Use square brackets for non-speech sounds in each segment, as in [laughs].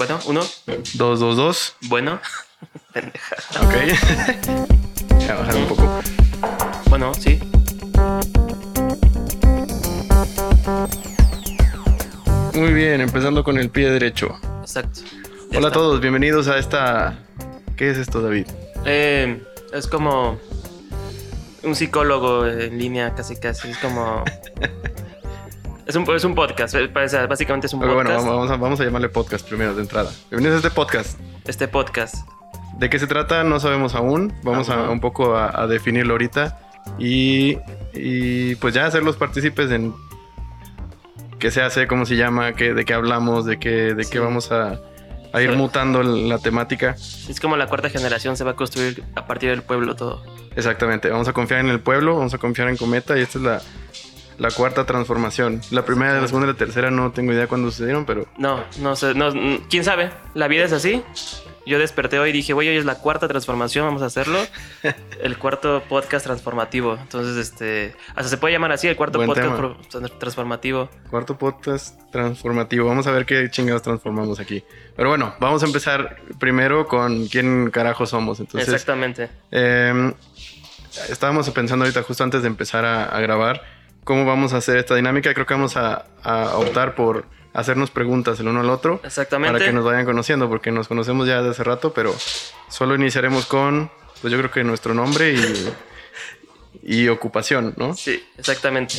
Bueno, uno. Dos, dos, dos. Bueno. Pendeja. Ok. [laughs] Voy a bajar un poco. Bueno, sí. Muy bien, empezando con el pie derecho. Exacto. Ya Hola a todos, bienvenidos a esta... ¿Qué es esto, David? Eh, es como un psicólogo en línea, casi casi. Es como. [laughs] es, un, es un podcast. Básicamente es un podcast. bueno, vamos a, vamos a llamarle podcast primero de entrada. Bienvenidos a este podcast. Este podcast. ¿De qué se trata? No sabemos aún. Vamos Ajá. a un poco a, a definirlo ahorita. Y, y pues ya hacerlos partícipes en qué se hace, cómo se llama, qué, de qué hablamos, de qué, de Sí. qué vamos a, a ir Sí. mutando la temática. Es como la cuarta generación se va a construir a partir del pueblo todo. Exactamente, vamos a confiar en el pueblo, vamos a confiar en Cometa y esta es la, la cuarta transformación. La primera, la segunda y la tercera no tengo idea cuándo sucedieron, pero No, no sé. No, ¿Quién sabe? La vida es así. Yo desperté hoy y dije, güey, hoy es la cuarta transformación, vamos a hacerlo. [laughs] El cuarto podcast transformativo. Entonces, este. Hasta se puede llamar así, el cuarto Buen podcast tema. transformativo. cuarto podcast transformativo. Vamos a ver qué chingados transformamos aquí. Pero bueno, vamos a empezar primero con quién carajo somos. Entonces, Exactamente. Eh, estábamos pensando ahorita justo antes de empezar a, a grabar cómo vamos a hacer esta dinámica. Creo que vamos a, a optar por hacernos preguntas el uno al otro Exactamente. para que nos vayan conociendo, porque nos conocemos ya desde hace rato, pero solo iniciaremos con, pues yo creo que nuestro nombre y, y ocupación, ¿no? Sí, exactamente.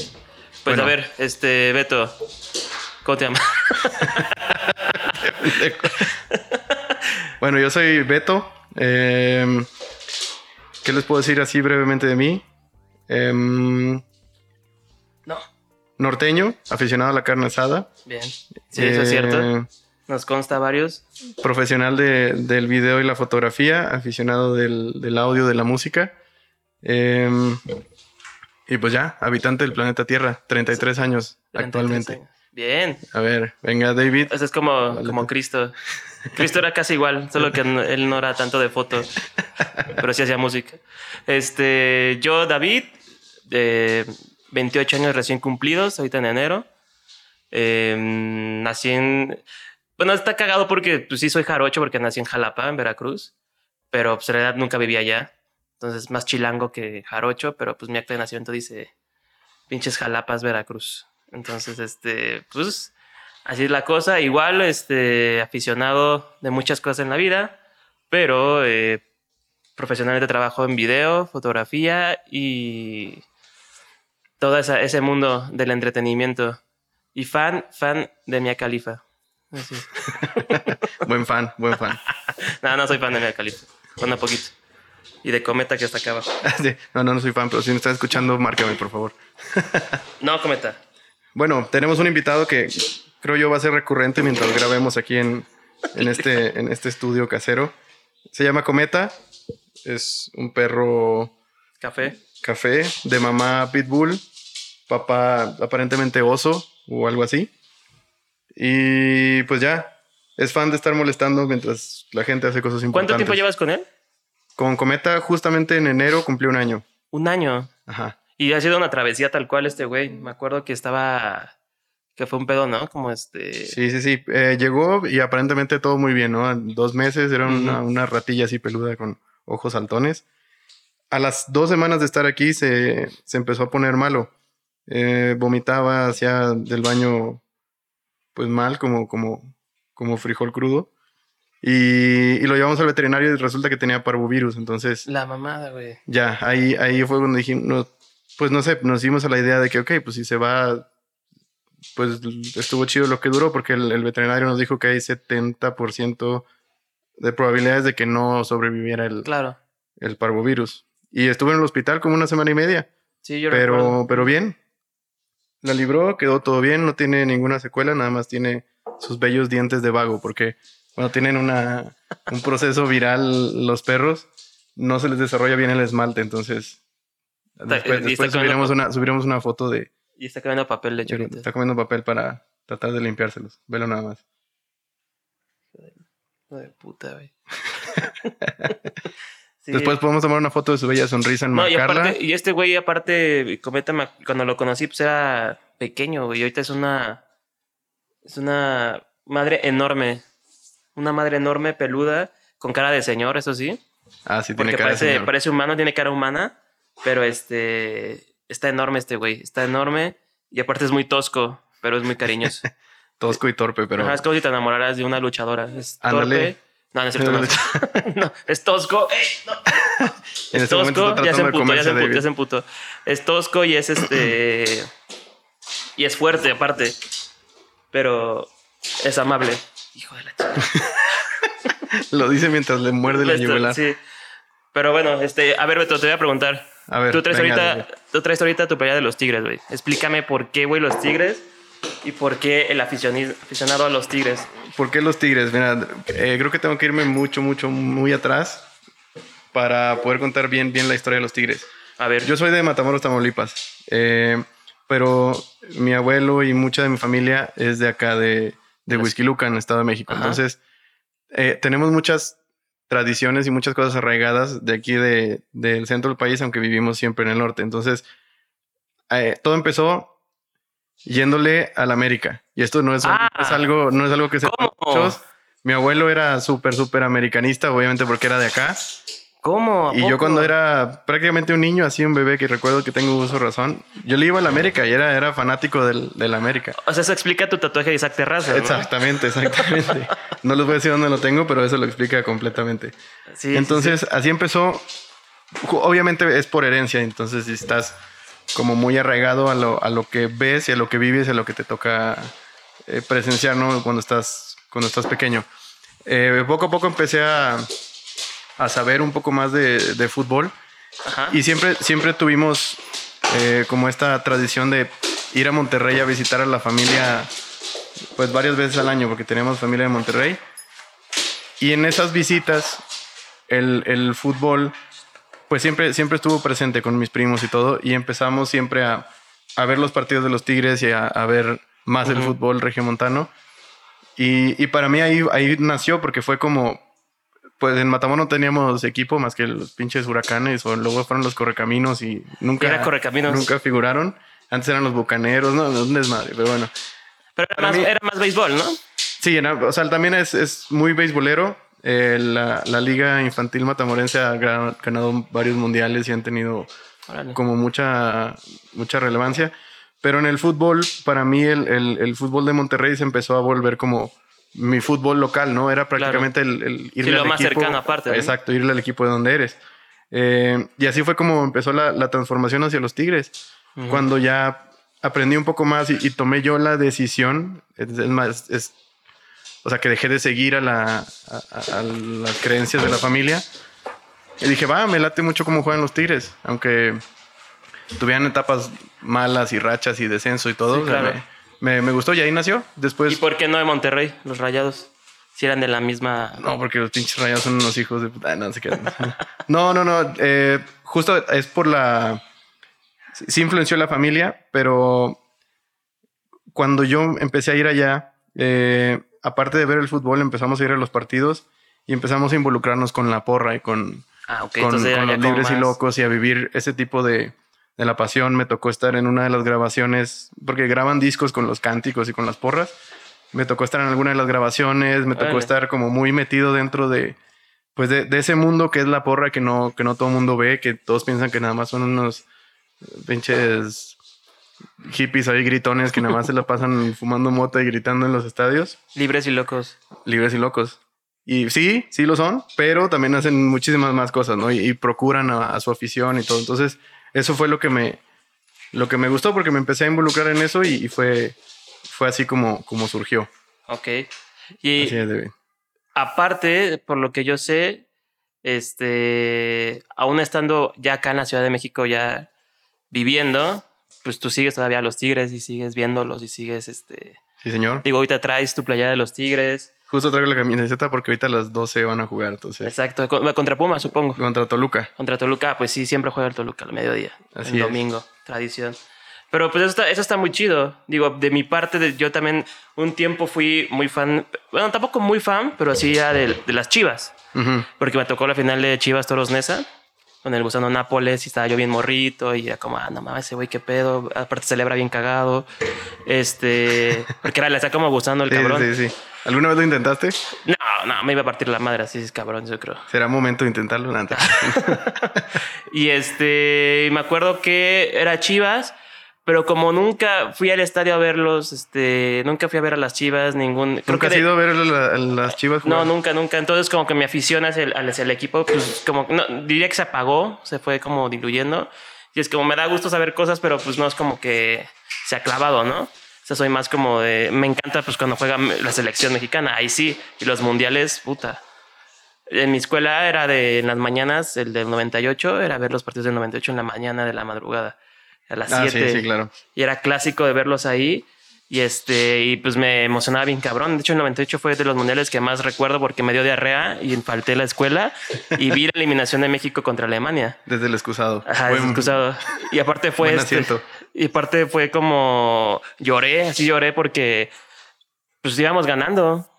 Pues Bueno. a ver, este, Beto, ¿cómo te llamas? [laughs] Bueno, yo soy Beto. Eh, ¿Qué les puedo decir así brevemente de mí? Em, No. Norteño, aficionado a la carne asada. Bien. Sí, eso es cierto. Eh, Nos consta varios. profesional de- del video y la fotografía, aficionado del, del audio, de la música. Em, y pues ya, habitante del planeta Tierra, 33 años 33 actualmente. años. Bien. A ver, venga David. Eso es como, Vale. como Cristo. Cristo era casi igual, solo que él no era tanto de foto, pero sí hacía música. Este, yo, David, de 28 años recién cumplidos, ahorita en enero. Eh, nací en. Bueno, está cagado porque pues, sí soy jarocho, porque nací en Jalapa, en Veracruz, pero pues en realidad nunca viví allá. Entonces, más chilango que jarocho, pero pues mi acta de nacimiento dice pinches Jalapas, Veracruz. Entonces, este, pues así es la cosa. Igual, este, aficionado de muchas cosas en la vida, pero eh, profesionalmente trabajo en video, fotografía y todo esa- ese mundo del entretenimiento. Y fan, fan de Mia Khalifa. Así es. [laughs] Buen fan, buen fan. [laughs] No, no soy fan de Mia Khalifa. Bueno, poquito. Y de Cometa que está acá abajo. [laughs] No, no, no soy fan, pero si me estás escuchando, márcame, por favor. No, Cometa. Bueno, tenemos un invitado que creo yo va a ser recurrente mientras grabemos aquí en, en, este, en este estudio casero. Se llama Cometa. Es un perro Café. café de mamá pitbull, papá aparentemente oso o algo así. Y pues ya, es fan de estar molestando mientras la gente hace cosas importantes. ¿Cuánto tiempo llevas con él? Con Cometa, justamente en enero cumplió un año. Un año. Ajá. Y ha sido una travesía tal cual este güey. Me acuerdo que estaba. que fue un pedo, ¿no? Como este. Sí, sí, sí. Eh, llegó y aparentemente todo muy bien, ¿no? En dos meses era una, Ujú. una ratilla así peluda con ojos saltones. A las dos semanas de estar aquí se, se empezó a poner malo. Eh, vomitaba, hacía del baño pues mal, como, como, como frijol crudo. Y, y lo llevamos al veterinario y resulta que tenía parvovirus. Entonces, La mamada, güey. ya, ahí, ahí fue cuando dijimos, pues no sé, nos dimos a la idea de que, ok, pues si se va, pues estuvo chido lo que duró, porque el, el veterinario nos dijo que hay 70% de probabilidades de que no sobreviviera el, Claro. el parvovirus. Y estuvo en el hospital como una semana y media, Sí, yo recuerdo. pero, pero bien. La libró, quedó todo bien, no tiene ninguna secuela, nada más tiene sus bellos dientes de vago, porque cuando tienen una, un proceso viral los perros, no se les desarrolla bien el esmalte, entonces Está- después, subiremos, comiendo- una, subiremos una foto de, Y está cambiando papel de ahorita. está comiendo papel para tratar de limpiárselos, velo nada más. Hijo de puta, güey. [laughs] Sí. Después podemos tomar una foto de su bella sonrisa en No, y aparte, y este güey, aparte, Cometa, me- cuando lo conocí, pues era pequeño, güey. Y ahorita es una. Es una madre enorme. Una madre enorme, peluda, con cara de señor, eso sí. Ah, sí, tiene Porque cara de parece, señor. parece humano, tiene cara humana, pero este está enorme este güey, está enorme y aparte es muy tosco, pero es muy cariñoso. [laughs] Tosco y torpe, pero... Ajá, es como si te enamoraras de una luchadora. Es Ándale. torpe. No, no es cierto, no. No, [laughs] es tosco. [laughs] ¡Ey! No. [laughs] En Es este momento tosco, ya se emputó, ya se emputó, ya se emputó. Es tosco y es este. [clears throat] y es fuerte, aparte. Pero es amable. Hijo de la chica. Lo dice mientras le muerde la yugular. Sí. Pero bueno, este, a ver, Beto, te voy a preguntar. A ver, tú traes venga, ahorita, tú traes ahorita tu playa de los tigres, güey. Explícame por qué, güey, los tigres y por qué el aficionado a los tigres. ¿Por qué los Tigres? Mira, eh, creo que tengo que irme mucho, mucho, muy atrás para poder contar bien, bien la historia de los Tigres. A ver, Yo soy de Matamoros, Tamaulipas, eh, pero mi abuelo y mucha de mi familia es de acá de, de Huizquilucan, Estado de México. Ajá. Entonces, eh, tenemos muchas tradiciones y muchas cosas arraigadas de aquí de- del centro del país, aunque vivimos siempre en el norte. Entonces, eh, todo empezó yéndole a la América. Y esto no es, Ah. es algo, no es algo que se muchos. Mi abuelo era súper, súper americanista, obviamente porque era de acá. ¿cómo? ¿A Y yo cuando era prácticamente un niño, así un bebé que recuerdo que tengo uso razón, yo le iba a la América y era, era fanático del, de la América. O sea, eso explica tu tatuaje de Isaac Terraza, ¿no? Exactamente, exactamente. [laughs] no les voy a decir dónde lo tengo, pero eso lo explica completamente. Sí, sí, entonces, así empezó. Obviamente es por herencia, entonces si estás como muy arraigado a lo, a lo que ves y a lo que vives y a lo que te toca eh, presenciar, ¿no? Cuando estás, cuando estás pequeño. Eh, poco a poco empecé a, a saber un poco más de, de fútbol. Ajá. Y siempre, siempre tuvimos eh, como esta tradición de ir a Monterrey a visitar a la familia, pues varias veces al año, porque tenemos familia en Monterrey. Y en esas visitas, el, el fútbol, pues siempre, siempre estuvo presente con mis primos y todo. Y empezamos siempre a, a ver los partidos de los Tigres y a, a ver más el Ujú. fútbol regiomontano. Y, y para mí ahí, ahí nació, porque fue como, pues en Matamoros no teníamos equipo más que los pinches huracanes o luego fueron los correcaminos y nunca, Era Correcaminos. nunca figuraron. Antes eran los bucaneros, no, no, un desmadre, pero bueno. Pero era más, mí- era más béisbol, ¿no? Sí, era- o sea, también es, es muy beisbolero. Eh, la, la liga infantil matamorense ha ganado varios mundiales y han tenido Órale. como mucha, mucha relevancia. Pero en el fútbol, para mí el, el- el fútbol de Monterrey se empezó a volver como mi fútbol local, ¿no? Era prácticamente el, el irle lo al más equipo- cercano aparte, ¿no? Exacto, irle al equipo de donde eres. Eh, y así fue como empezó la, la transformación hacia los Tigres. Ujú. Cuando ya aprendí un poco más y, y tomé yo la decisión, es, es más, es, o sea, que dejé de seguir a, la, a, las creencias de la familia. Y dije, va, me late mucho cómo juegan los Tigres, aunque tuvieran etapas malas y rachas y descenso y todo. Sí, o sea, claro. me, me- me gustó y ahí nació. Después, ¿Y por qué no de Monterrey, los rayados? Si eran de la misma. no, porque los pinches rayados son unos hijos de puta. No, se quedan. no, no, no. eh, justo es por la. sí- Sí influenció la familia, pero cuando yo empecé a ir allá, eh, aparte de ver el fútbol, empezamos a ir a los partidos y empezamos a involucrarnos con la porra y con, Ah, con, entonces los libres y locos y a vivir ese tipo de, de la pasión. Me tocó estar en una de las grabaciones, porque graban discos con los cánticos y con las porras. Me tocó estar en alguna de las grabaciones, me tocó estar como muy metido dentro de, pues de, de ese mundo que es la porra que no, que no todo el mundo ve, que todos piensan que nada más son unos pinches hippies ahí gritones que nada más se la pasan fumando mota y gritando en los estadios Libres y locos. libres y locos. Y sí, sí lo son, pero también hacen muchísimas más cosas, ¿no? Y, y procuran a, a su afición y todo. Entonces, eso fue lo que me, lo que me gustó porque me empecé a involucrar en eso y, y fue, fue así como, como surgió. Ok. Y Así es, David. aparte, por lo que yo sé, este, aún estando ya acá en la Ciudad de México, ya viviendo, pues tú sigues todavía a los Tigres y sigues viéndolos y sigues, este, Sí, señor. digo, ahorita traes tu playa de los Tigres. Justo traigo la camiseta porque ahorita a las 12 van a jugar, entonces. Exacto, con- contra Puma, supongo. Contra Toluca. Contra Toluca, pues sí, siempre juega el Toluca al mediodía. Así el es. domingo, tradición. Pero pues eso está, eso está muy chido. Digo, de mi parte, de- yo también un tiempo fui muy fan, bueno, tampoco muy fan, pero así ya de, de las Chivas. Porque me tocó la final de Chivas Toros Nesa con el gusano Nápoles y estaba yo bien morrito y era como, ah, no mames, ese güey, qué pedo. Aparte celebra bien cagado. Este, porque era, le está como gustando el Sí, cabrón. sí, sí. ¿Alguna vez lo intentaste? No, no, me iba a partir la madre, así es cabrón, yo creo. Será momento de intentarlo antes. [laughs] y este, me acuerdo que era Chivas, pero como nunca fui al estadio a verlos, este, nunca fui a ver a las Chivas, ningún... Creo ¿Nunca que has de- ido a ver a la- a las chivas No, nunca, nunca. Entonces como que mi afición hacia el, hacia el equipo, pues como, no, diría que se apagó, se fue como diluyendo. Y es como me da gusto saber cosas, pero pues no es como que se ha clavado, ¿no? O sea, soy más como de... Me encanta pues cuando juega la selección mexicana, ahí sí. Y los mundiales, puta. En mi escuela era de en las mañanas, el del 98, era ver los partidos del 98 en la mañana de la madrugada. A las Ah, 7 sí, sí, claro. y era clásico de verlos ahí. Y este, y pues me emocionaba bien cabrón. De hecho, el 98 fue de los mundiales que más recuerdo porque me dio diarrea y falté la escuela y vi la eliminación de México contra Alemania. Desde el excusado. Ajá, Fue- excusado. Y aparte fue este, y aparte fue como lloré, así lloré porque pues íbamos ganando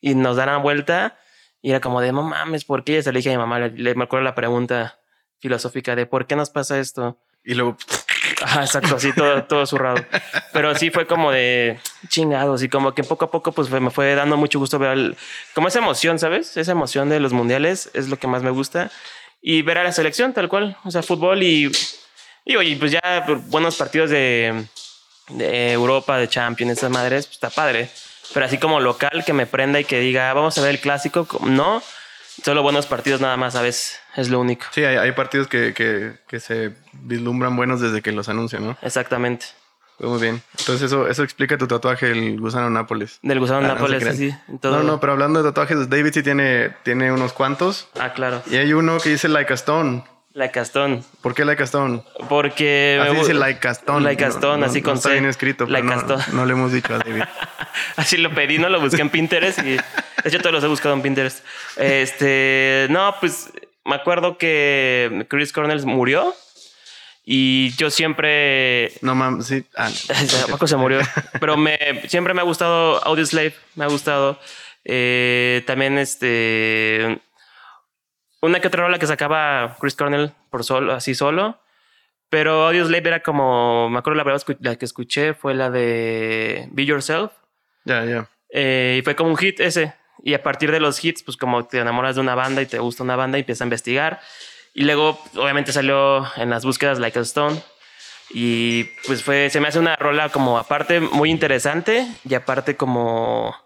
y nos dan la vuelta y era como de no mames, ¿por qué? Y se le dije a mi mamá, le, le- me acuerdo la pregunta filosófica de ¿por qué nos pasa esto? Y luego, Ajá, exacto, así todo, todo zurrado. Pero sí fue como de chingados y como que poco a poco pues me fue dando mucho gusto ver el- como esa emoción, ¿sabes? Esa emoción de los mundiales es lo que más me gusta. Y ver a la selección tal cual, o sea, fútbol y, y oye, pues ya pues, buenos partidos de, de Europa, de Champions, esas madres, pues está padre. Pero así como local que me prenda y que diga, vamos a ver el clásico, no, solo buenos partidos nada más, ¿sabes? Es lo único. sí, hay, hay partidos que, que, que se vislumbran buenos desde que los anuncian, ¿no? Exactamente. Muy bien. Entonces eso, eso explica tu tatuaje, el gusano Nápoles. Del gusano Ah, no Nápoles, en todo. No, no, pero hablando de tatuajes, David sí tiene, tiene unos cuantos. Ah, claro. Y hay uno que dice Like a Stone. La Castón. ¿Por qué Stone? Porque. Así me dice a Stone, No- no- así no con está C. bien escrito, a no, no le hemos dicho a David. [laughs] Así lo pedí, no lo busqué en Pinterest y. De hecho, todos los he buscado en Pinterest. Este. No, pues. Me acuerdo que Chris Cornell murió. Y yo siempre. No mames, sí. Ah, no. [laughs] ¿A poco se murió? Pero me, siempre me ha gustado Audioslave, me ha gustado. Eh, también este. Una que otra rola que sacaba Chris Cornell por solo, así solo. Pero Audioslave era como. Me acuerdo la verdad la que escuché fue la de Be Yourself. Ya, ya. Eh, y fue como un hit ese. Y a partir de los hits, pues como te enamoras de una banda y te gusta una banda y empiezas a investigar. Y luego, obviamente, salió en las búsquedas Like a Stone. Y pues fue, se me hace una rola como aparte muy interesante y aparte como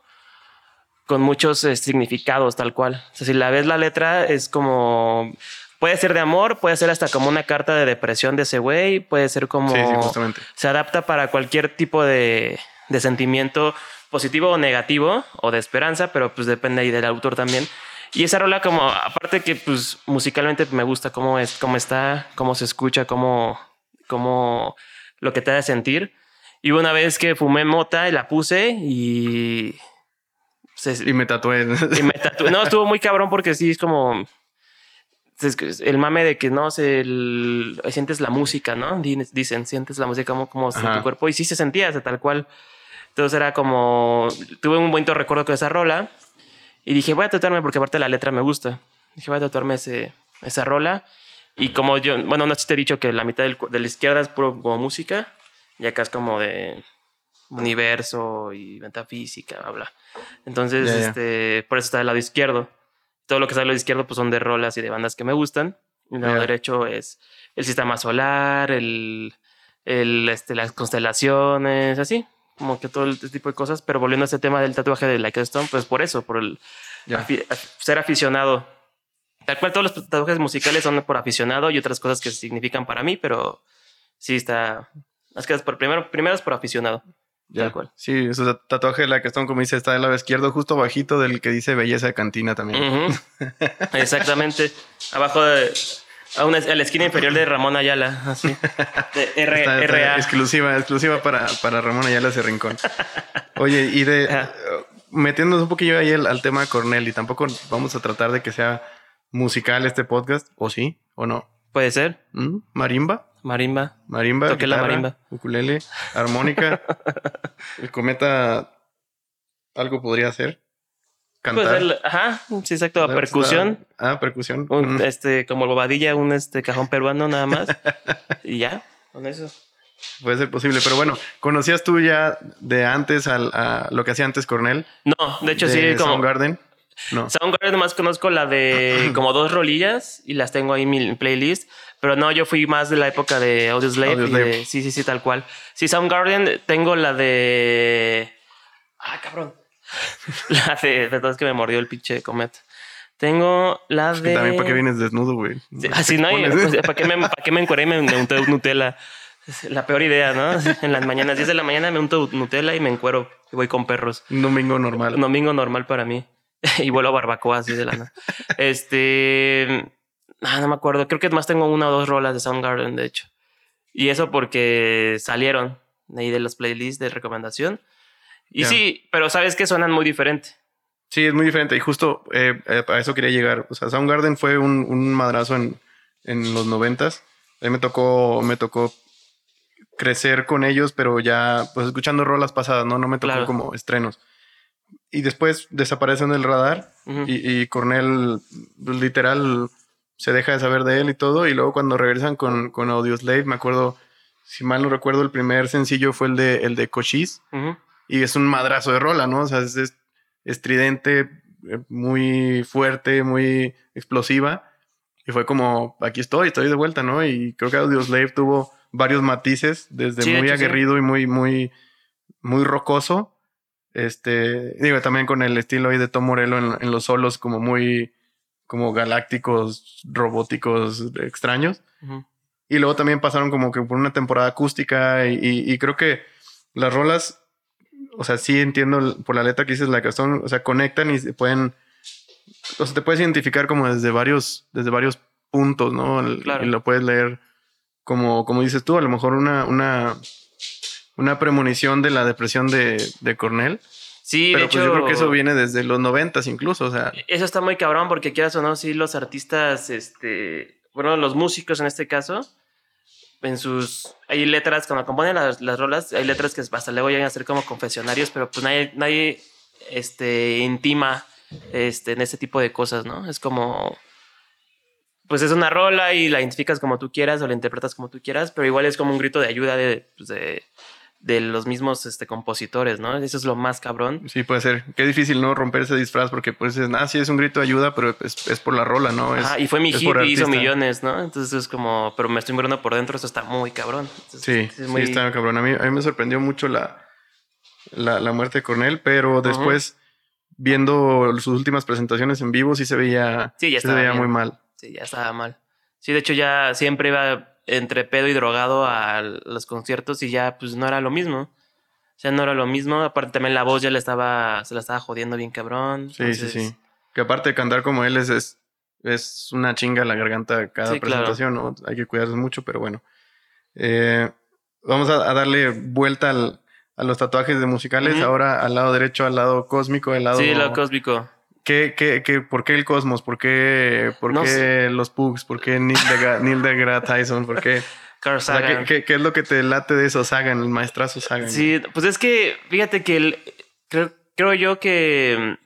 con muchos eh, significados tal cual. O sea, si la ves la letra es como... Puede ser de amor, puede ser hasta como una carta de depresión de ese güey, puede ser como... Sí, sí, justamente. Se adapta para cualquier tipo de, de sentimiento positivo o negativo o de esperanza, pero pues depende ahí del autor también. Y esa rola como, aparte que pues musicalmente me gusta cómo es, cómo está, cómo se escucha, cómo, cómo lo que te hace sentir. Y una vez que fumé mota y la puse y... se- Y me tatué. y me tatué. No, estuvo muy cabrón porque sí es como. El mame de que no se el- sientes la música, ¿no? Di- Dicen, sientes la música como, como en tu cuerpo. Y sí se sentía, o sea, tal cual. Entonces era como. Tuve un bonito recuerdo con esa rola. Y dije, voy a tatuarme porque aparte la letra me gusta. Dije, voy a tatuarme ese, esa rola. Y como yo, bueno, no te he dicho que la mitad del de la izquierda es puro como música. Y acá es como de universo y metafísica, bla, bla. Entonces, este, por eso está del lado izquierdo. Todo lo que está del lado izquierdo, pues son de rolas y de bandas que me gustan. El lado derecho es el sistema solar, el, el, este, las constelaciones, así. Como que todo este tipo de cosas. Pero volviendo a ese tema del tatuaje de Like a Stone, pues por eso, por el afi- ser aficionado. Tal cual todos los tatuajes musicales son por aficionado y otras cosas que significan para mí, pero sí está. Es que por primero, primero es por aficionado. Ya. Tal cual. Sí, su tatuaje de Like a Stone, como dice, está del lado izquierdo, justo bajito del que dice belleza de cantina también. [laughs] Exactamente. Abajo de. A, una, a la esquina inferior de Ramón Ayala, así. De R, Está- está RA. exclusiva, exclusiva para, para Ramón Ayala ese rincón. Oye, y de Ajá. eh, metiéndonos un poquillo ahí al, al tema de Cornell, y tampoco vamos a tratar de que sea musical este podcast, o sí, o no. Puede ser. ¿Mm? Marimba, Marimba. marimba, Toqué la marimba. ukulele, armónica. [laughs] El cometa algo podría hacer. Cantar. ajá, sí, exacto. Percusión. Ah, percusión. Un, Mm. este, como bobadilla, un este cajón peruano nada más. [laughs] y ya, con eso. Puede ser posible, pero bueno, ¿conocías tú ya de antes al, a lo que hacía antes Cornell? No, de hecho de sí, como Soundgarden. No. Soundgarden nomás conozco la de [clears throat] como dos rolillas y las tengo ahí en mi playlist. Pero no, yo fui más de la época de Audioslave. Audioslave. de- sí, sí, sí, tal cual. Sí, Soundgarden tengo la de. Ah, cabrón. [laughs] La de. Perdón, que me mordió el pinche comet. Tengo la Que de. también para qué vienes desnudo, güey. Sí, Así no, pues, ¿para qué me, para qué me encueré y me, me unté Nutella? Es La peor idea, ¿no? En las mañanas, 10 de la mañana me unto Nutella y me encuero y voy con perros. Un domingo normal. Un domingo normal para mí. [laughs] y vuelo a barbacoa así de lana. este. Ah, no me acuerdo. Creo que más tengo una o dos rolas de Soundgarden, de hecho. Y eso porque salieron ahí de los playlists de recomendación. Y Ya. sí, pero sabes que suenan muy diferente. Sí, es muy diferente. Y justo eh, eh, a eso quería llegar. O sea, Soundgarden fue un, un madrazo en, en los noventas. A mí me tocó, me tocó crecer con ellos, pero ya pues escuchando rolas pasadas, ¿no? No me tocó Claro. como estrenos. Y después desaparecen del radar Ujú. y, y Cornell literal se deja de saber de él y todo. Y luego cuando regresan con, con Audioslave, me acuerdo, si mal no recuerdo, el primer sencillo fue el de, el de Cochise y es un madrazo de rola, ¿no? O sea, es, es estridente, eh, muy fuerte, muy explosiva. Y fue como, aquí estoy, estoy de vuelta, ¿no? Y creo que Audioslave tuvo varios matices, desde Sí, muy sí. aguerrido y muy, muy, muy rocoso. Este, digo, también con el estilo ahí de Tom Morello en, en los solos, como muy, como galácticos, robóticos, extraños. Y luego también pasaron como que por una temporada acústica y, y- y creo que las rolas, o sea, sí entiendo por la letra que dices la que son, o sea, conectan y se pueden, o sea, te puedes identificar como desde varios, desde varios puntos, ¿no? Claro. Y lo puedes leer como, como dices tú, a lo mejor una, una, una premonición de la depresión de, de Cornell. Sí, pero de pues hecho. yo creo que eso viene desde los noventas incluso, o sea, Eso está muy cabrón porque quieras o no, sí, los artistas, este, bueno, los músicos en este caso, en sus, hay letras, cuando componen las, las rolas, hay letras que hasta luego llegan a ser como confesionarios, pero pues nadie, nadie, este, intima, este, en ese tipo de cosas, ¿no? Es como, pues es una rola y la identificas como tú quieras o la interpretas como tú quieras, pero igual es como un grito de ayuda de, pues, de, de los mismos, este, compositores, ¿no? Eso es lo más cabrón. sí puede ser. Qué difícil, ¿no? Romper ese disfraz porque pues, es, ah, sí, es un grito de ayuda, pero es, es por la rola, ¿no? Es, Ajá, y fue mi hit y hizo millones, ¿no? Entonces es como, pero me estoy muriendo por dentro, eso está muy cabrón. Entonces, Sí, es muy- sí, está cabrón. A mí, a mí me sorprendió mucho la, la, la muerte de Cornell, pero después, viendo sus últimas presentaciones en vivo, sí se veía, Sí, ya se veía bien. muy mal. Sí, ya estaba mal. Sí, de hecho ya siempre iba entre pedo y drogado a los conciertos y ya pues no era lo mismo. O sea, no era lo mismo. Aparte también la voz ya le estaba, se la estaba jodiendo bien cabrón. Sí, Entonces, sí, sí. Que aparte de cantar como él, es, es, es una chinga la garganta cada Sí, claro. presentación, ¿no? Hay que cuidarse mucho, pero bueno. Eh, vamos a, a darle vuelta al- a los tatuajes de musicales. Ahora al lado derecho, al lado cósmico, al lado... Sí, lo cósmico. ¿Qué, qué, qué, ¿Por qué el cosmos? ¿Por qué, por No qué sé. los pugs? ¿Por qué Neil, deGra- Neil deGrasse Tyson? ¿Por qué? [laughs] Carl O sea, ¿qué, Sagan. qué, qué es lo que te late de eso, Sagan, el maestrazo Sagan? Sí, pues es que, fíjate que el- creo, creo yo que mm,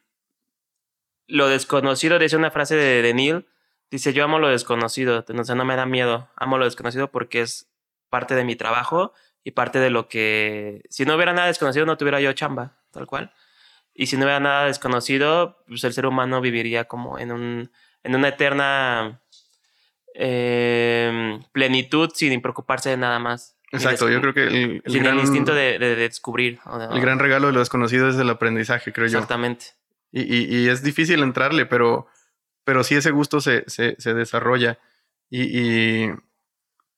lo desconocido, dice una frase de, de Neil, dice, yo amo lo desconocido, o sea, no me da miedo, amo lo desconocido porque es parte de mi trabajo y parte de lo que, si no hubiera nada desconocido, no tuviera yo chamba, tal cual. Y si no hubiera nada desconocido, pues el ser humano viviría como en, un, en una eterna eh, plenitud sin preocuparse de nada más. Exacto, yo creo que el, el sin gran, el instinto de, de- de descubrir. el gran regalo de lo desconocido es el aprendizaje, creo yo. Exactamente. Y, y- y es difícil entrarle, pero, pero sí ese gusto se, se, se desarrolla. Y, y-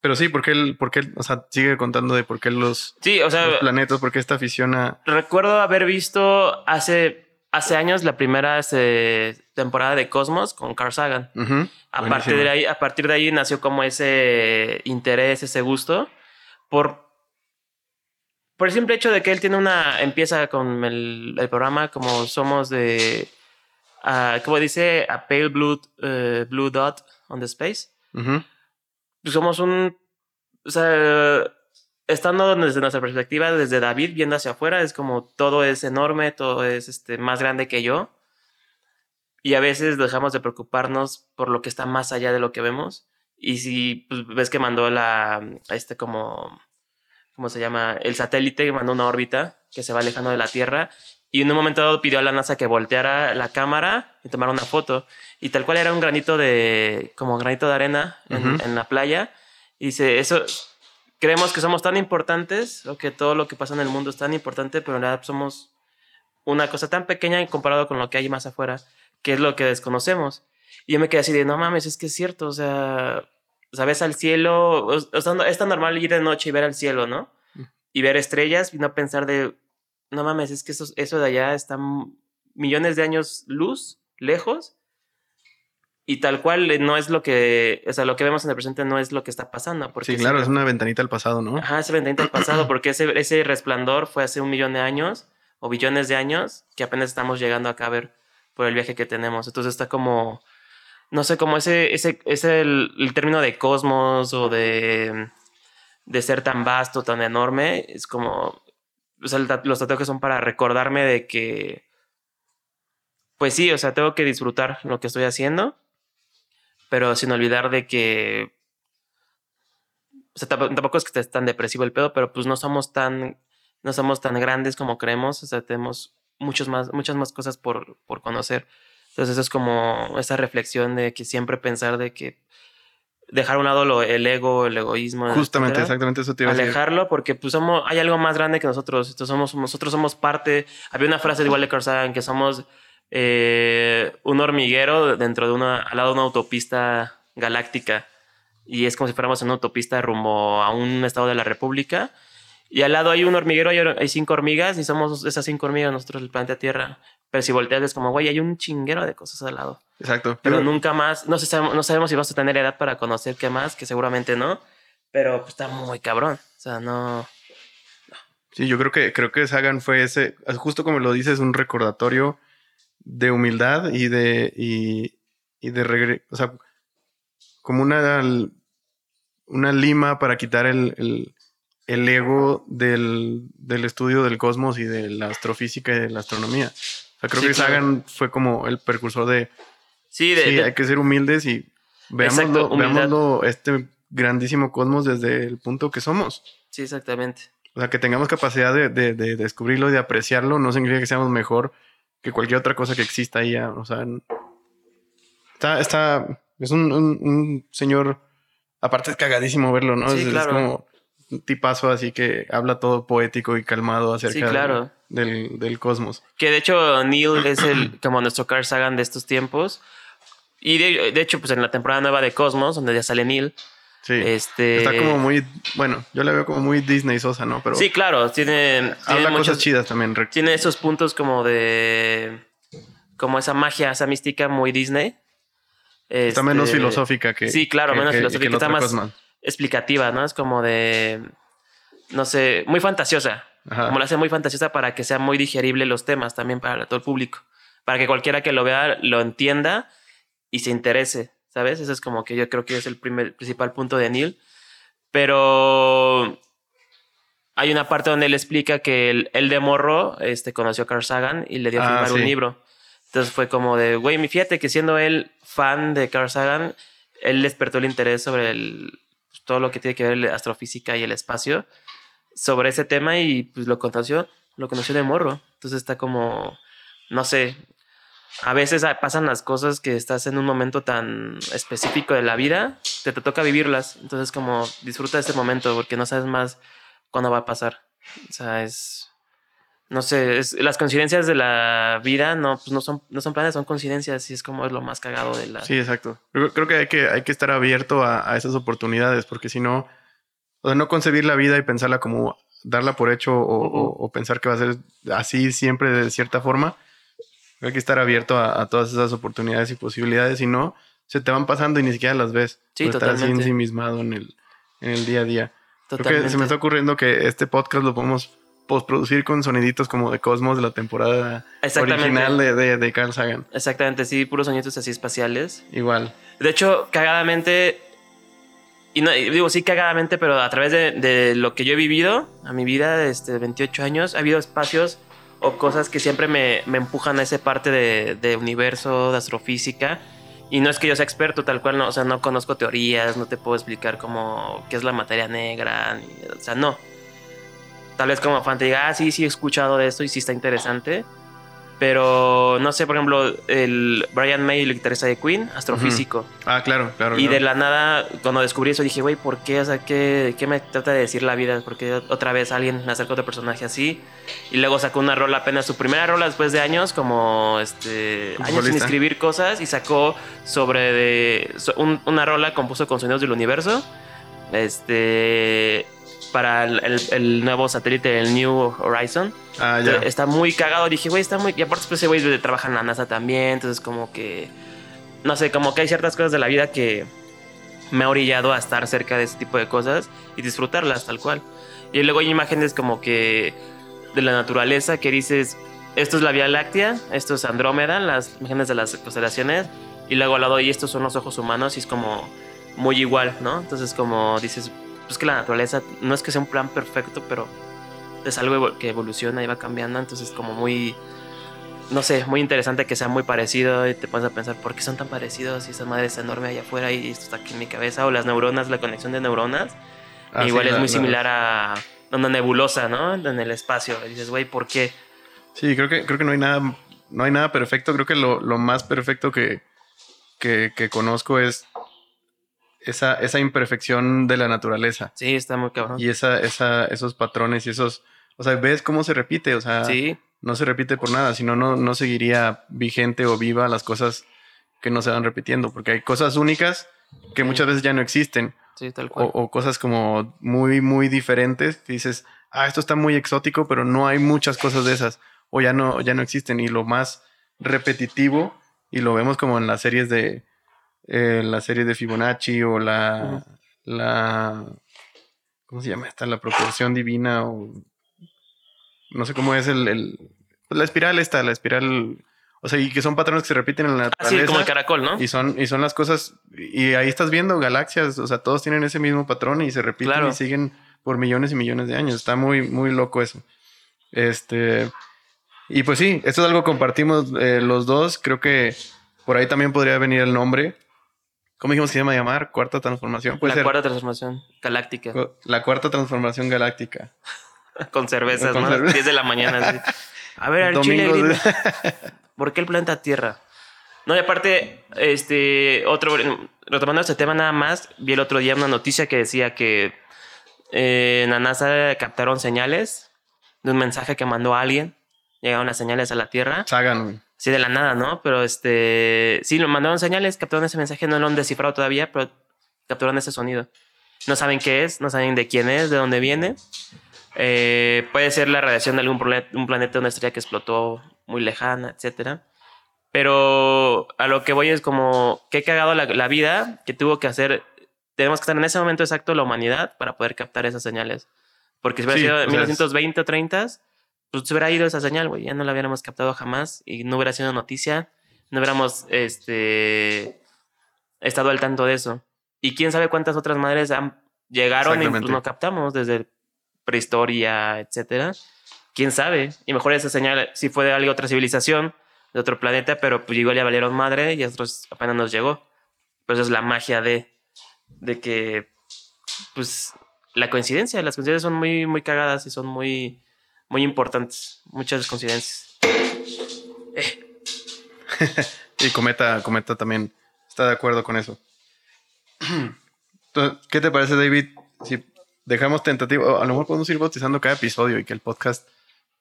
pero sí, porque él, porque él, o sea, sigue contando de por qué los, Sí, o sea, los planetas, por qué esta afición a... recuerdo haber visto hace, hace años la primera este, temporada de Cosmos con Carl Sagan. A partir, de ahí, a partir de ahí nació como ese interés, ese gusto, por, por el simple hecho de que él tiene una, empieza con el, el programa como somos de, como dice, a pale blue, eh, blue dot on the space. Somos un, o sea, estando desde nuestra perspectiva, desde David viendo hacia afuera, es como todo es enorme, todo es este, más grande que yo. Y a veces dejamos de preocuparnos por lo que está más allá de lo que vemos. Y si pues, ves que mandó la, este como, ¿cómo se llama? El satélite que mandó una órbita que se va alejando de la Tierra y en un momento dado pidió a la NASA que volteara la cámara y tomara una foto. Y tal cual era un granito de, como granito de arena en, en la playa. Y dice, eso, creemos que somos tan importantes o que todo lo que pasa en el mundo es tan importante, pero en realidad somos una cosa tan pequeña comparado con lo que hay más afuera, que es lo que desconocemos. Y yo me quedé así de, no mames, es que es cierto, o sea, sabes al cielo, o sea, es tan normal ir de noche y ver al cielo, ¿no? Mm. Y ver estrellas y no pensar de, no mames, es que eso, eso de allá está millones de años luz, lejos, y tal cual eh, no es lo que, o sea, lo que vemos en el presente no es lo que está pasando. Porque sí, claro, es una ventanita al pasado, ¿no? Ajá, esa ventanita al pasado, porque ese, ese resplandor fue hace un millón de años o billones de años que apenas estamos llegando acá a ver por el viaje que tenemos. Entonces está como, no sé, como ese, ese, ese el, el término de cosmos o de, de ser tan vasto, tan enorme, es como, o sea, los tatuajes son para recordarme de que, pues sí, o sea, tengo que disfrutar lo que estoy haciendo, pero sin olvidar de que, o sea, tampoco es que esté tan depresivo el pedo, pero pues no somos tan, no somos tan grandes como creemos, o sea, tenemos muchos más, muchas más cosas por, por conocer. Entonces eso es como esa reflexión de que siempre pensar de que dejar a un lado el ego, el egoísmo. Justamente, exactamente eso te iba a decir. Alejarlo porque pues somos, hay algo más grande que nosotros. Entonces, somos, nosotros somos parte. Había una frase de igual de Carl Sagan que somos eh, un hormiguero dentro de una, al lado de una autopista galáctica. Y es como si fuéramos en una autopista rumbo a un estado de la República. Y al lado hay un hormiguero, hay, cinco hormigas y somos esas cinco hormigas nosotros el planeta Tierra. Pero si volteas es como, güey, hay un chinguero de cosas al lado. Exacto. Pero, nunca más, no, sabemos, no sabemos si vamos a tener edad para conocer qué más, que seguramente no. Pero pues, está muy cabrón. O sea, no, Sí, yo creo que, creo que Sagan fue ese, justo como lo dices, un recordatorio de humildad y de, y, y de regreso, o sea, como una, una lima para quitar el, el, el ego del, del, estudio del cosmos y de la astrofísica y de la astronomía. Sea, creo que Sagan fue como el precursor de, sí, de, hay que ser humildes y veámoslo, veámoslo este grandísimo cosmos desde el punto que somos. Sí, exactamente. O sea, que tengamos capacidad de, de, de descubrirlo y de apreciarlo no significa que seamos mejor que cualquier otra cosa que exista ahí. O sea, está, está, es un, un, señor, aparte es cagadísimo verlo, ¿no? es, como tipazo así que habla todo poético y calmado acerca del, del, cosmos. Que de hecho Neil es el, como nuestro Carl Sagan de estos tiempos. Y de, de, hecho, pues en la temporada nueva de Cosmos, donde ya sale Neil, Sí. Este... Está como muy, bueno, yo la veo como muy Disney sosa, ¿no? Pero sí, claro, tiene, habla cosas chidas también. Tiene esos puntos como de, como esa magia, esa mística muy Disney. está menos este, filosófica que. Sí, claro, menos filosófica, está más explicativa, ¿no? Es como de, no sé, muy fantasiosa. Como la hace muy fantasiosa para que sea muy digerible los temas también para todo el público. Para que cualquiera que lo vea lo entienda y se interese. ¿sabes? Ese es como que yo creo que es el primer, principal punto de Neil. Pero hay una parte donde él explica que él, de morro este, conoció a Carl Sagan y le dio a ah, firmar un libro. Entonces fue como de, güey, fíjate que siendo él fan de Carl Sagan, él despertó el interés sobre el, pues, todo lo que tiene que ver la astrofísica y el espacio, sobre ese tema y pues lo conoció, lo conoció de morro. Entonces está como, no sé, a veces pasan las cosas que estás en un momento tan específico de la vida, te, te toca vivirlas. Entonces, como disfruta este momento porque no sabes más cuándo va a pasar. O sea, es. No sé, es, las coincidencias de la vida no, pues no, son, no son planes, son coincidencias y es como es lo más cagado de la. Sí, exacto. Creo, que, hay que hay que estar abierto a, esas oportunidades porque si no, o sea, no concebir la vida y pensarla como darla por hecho o pensar que va a ser así siempre de cierta forma hay que estar abierto a, todas esas oportunidades y posibilidades, y no, se te van pasando y ni siquiera las ves. Sí, por estar así ensimismado en el, en el día a día. Creo que se me está ocurriendo que este podcast lo podemos postproducir con soniditos como de Cosmos de la temporada original de, de, Carl Sagan. Exactamente, sí, puros soniditos así espaciales. Igual. De hecho, cagadamente, y no, digo sí cagadamente, pero a través de, de, lo que yo he vivido, a mi vida, este, 28 años, ha habido espacios o cosas que siempre me, me empujan a esa parte de, de, universo, de astrofísica. Y no es que yo sea experto tal cual, no, o sea, no conozco teorías, no te puedo explicar cómo, qué es la materia negra, o sea, no. Tal vez como fan te diga, ah, sí, sí he escuchado de esto y sí está interesante. Pero no sé, por ejemplo, el Brian May, el guitarrista de Queen, astrofísico. Ah, claro, claro. Y claro. de la nada, cuando descubrí eso, dije, güey, ¿por qué? O sea, ¿qué, ¿qué me trata de decir la vida? Porque otra vez alguien me acerca a otro personaje así. Y luego sacó una rola apenas, su primera rola después de años, como este, años sin escribir cosas. Y sacó sobre de, so- un- una rola compuso con Sonidos del Universo. Este. Para el, el- el nuevo satélite, el New Horizon. Ah, ya. Está muy cagado. Dije, güey, está muy. Y aparte, pues ese güey trabaja en la NASA también. Entonces, como que. No sé, como que hay ciertas cosas de la vida que me ha orillado a estar cerca de ese tipo de cosas y disfrutarlas tal cual. Y luego hay imágenes como que de la naturaleza que dices, esto es la Vía Láctea, esto es Andrómeda, las imágenes de las constelaciones, y luego al lado y estos son los ojos humanos y es como muy igual, ¿no? Entonces como dices, pues que la naturaleza no es que sea un plan perfecto, pero es algo que evoluciona y va cambiando, entonces como muy, no sé, muy interesante que sea muy parecido y te pones a pensar, ¿por qué son tan parecidos? Y esa madre es enorme allá afuera y esto está aquí en mi cabeza, o las neuronas, la conexión de neuronas, Ah, igual sí, es la- muy la- similar a una nebulosa, ¿no? En el espacio. Y dices, güey, ¿por qué? Sí, creo que, creo que no hay nada, no hay nada perfecto. Creo que lo, lo más perfecto que, que, que conozco es esa, esa imperfección de la naturaleza. Sí, está muy cabrón. Y esa, esa, esos patrones y esos. O sea, ves cómo se repite. O sea, Sí, no se repite por nada. Si no, no, seguiría vigente o viva las cosas que no se van repitiendo. Porque hay cosas únicas que muchas veces ya no existen. sí, tal O, cual. o cosas como muy, muy diferentes. Que dices, ah, esto está muy exótico, pero no hay muchas cosas de esas. O ya no, ya no existen. Y lo más repetitivo, y lo vemos como en las series de. Eh, la serie de Fibonacci o la. La. ¿Cómo se llama esta? La proporción divina o. No sé cómo es el. el- pues la espiral esta, la espiral. O sea, y que son patrones que se repiten en la Así naturaleza. como el caracol, ¿no? Y son, y son las cosas, y ahí estás viendo galaxias, o sea, todos tienen ese mismo patrón y se repiten Claro. y siguen por millones y millones de años. Está muy, muy loco eso. Este, y pues sí, esto es algo que compartimos eh, los dos. Creo que por ahí también podría venir el nombre. ¿Cómo dijimos que se llama llamar? Cuarta transformación. Puede la ser cuarta transformación galáctica. la cuarta transformación galáctica. [laughs] Con cervezas, ¿no? cerveza. 10 de la mañana. así. [laughs] A ver, al chile, dime, ¿por qué el planeta Tierra? No, y aparte, este, otro, retomando este tema nada más, vi el otro día una noticia que decía que eh, en la NASA captaron señales de un mensaje que mandó alguien. Llegaron las señales a la Tierra. Sagan, güey. Sí, de la nada, ¿no? Pero este. Sí, lo mandaron señales, capturaron ese mensaje, no lo han descifrado todavía, pero capturaron ese sonido. No saben qué es, no saben de quién es, de dónde viene. Eh, puede ser la radiación de algún un planeta, una estrella que explotó muy lejana, etcétera. Pero a lo que voy es como, qué cagado la, la vida que tuvo que hacer. Tenemos que estar en ese momento exacto la humanidad para poder captar esas señales. Porque si hubiera Sí, sido en sea, es- 1920 o 30, pues se hubiera ido esa señal, güey. Ya no la hubiéramos captado jamás y no hubiera sido noticia. No hubiéramos este, estado al tanto de eso. Y quién sabe cuántas otras madres han, llegaron y pues, no captamos desde prehistoria, etcétera. Quién sabe. Y mejor esa señal si fue de alguna otra civilización, de otro planeta, pero pues igual ya valieron madre y a nosotros apenas nos llegó. Eso es la magia de, de que, pues, la coincidencia. Las coincidencias son muy, muy cagadas y son muy, muy importantes. Muchas coincidencias. [laughs] Y Cometa, Cometa también está de acuerdo con eso. [clears throat] Entonces, ¿Qué te parece, David? Si dejamos tentativo, a lo mejor podemos ir bautizando cada episodio y que el podcast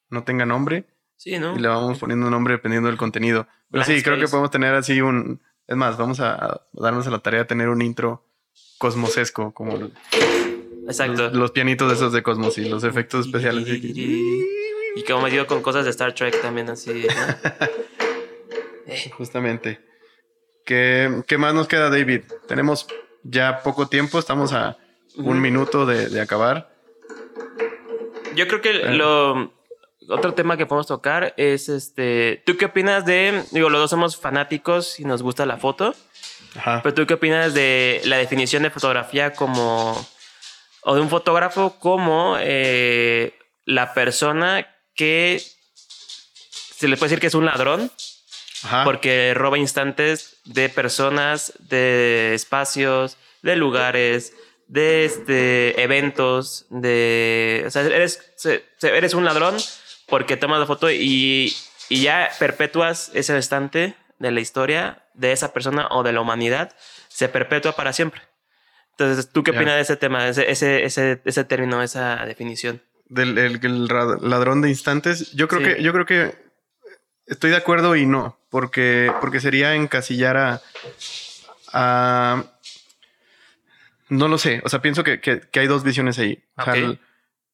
no tenga nombre Sí, ¿no? y le vamos poniendo un nombre dependiendo del contenido. Pero sí, creo que podemos tener así un... Es más, vamos a, a darnos a la tarea de tener un intro cosmosesco, como Exacto. los pianitos esos de Cosmos y los efectos especiales. Y como me dio con cosas de Star Trek también así. ¿no? [laughs] Justamente. ¿Qué, ¿Qué más nos queda, David? Tenemos ya poco tiempo, estamos a un minuto de, de acabar. Yo creo que Eh. lo otro tema que podemos tocar es este. ¿Tú qué opinas de.? Digo, los dos somos fanáticos y nos gusta la foto. Ajá. Pero tú qué opinas de la definición de fotografía como. O de un fotógrafo como eh, la persona que. se le puede decir que es un ladrón Ajá. porque roba instantes de personas, de espacios, de lugares, de este, eventos, de... O sea, eres, eres un ladrón porque tomas la foto y, y ya perpetúas ese instante de la historia de esa persona o de la humanidad, se perpetúa para siempre. Entonces, ¿tú qué opinas de ese tema, ese, ese, ese, ese término, esa definición? Del el, ladrón de instantes. Yo creo que, yo creo que estoy de acuerdo y no, porque, porque sería encasillar a, a no lo sé. O sea, pienso que, que, hay dos visiones ahí.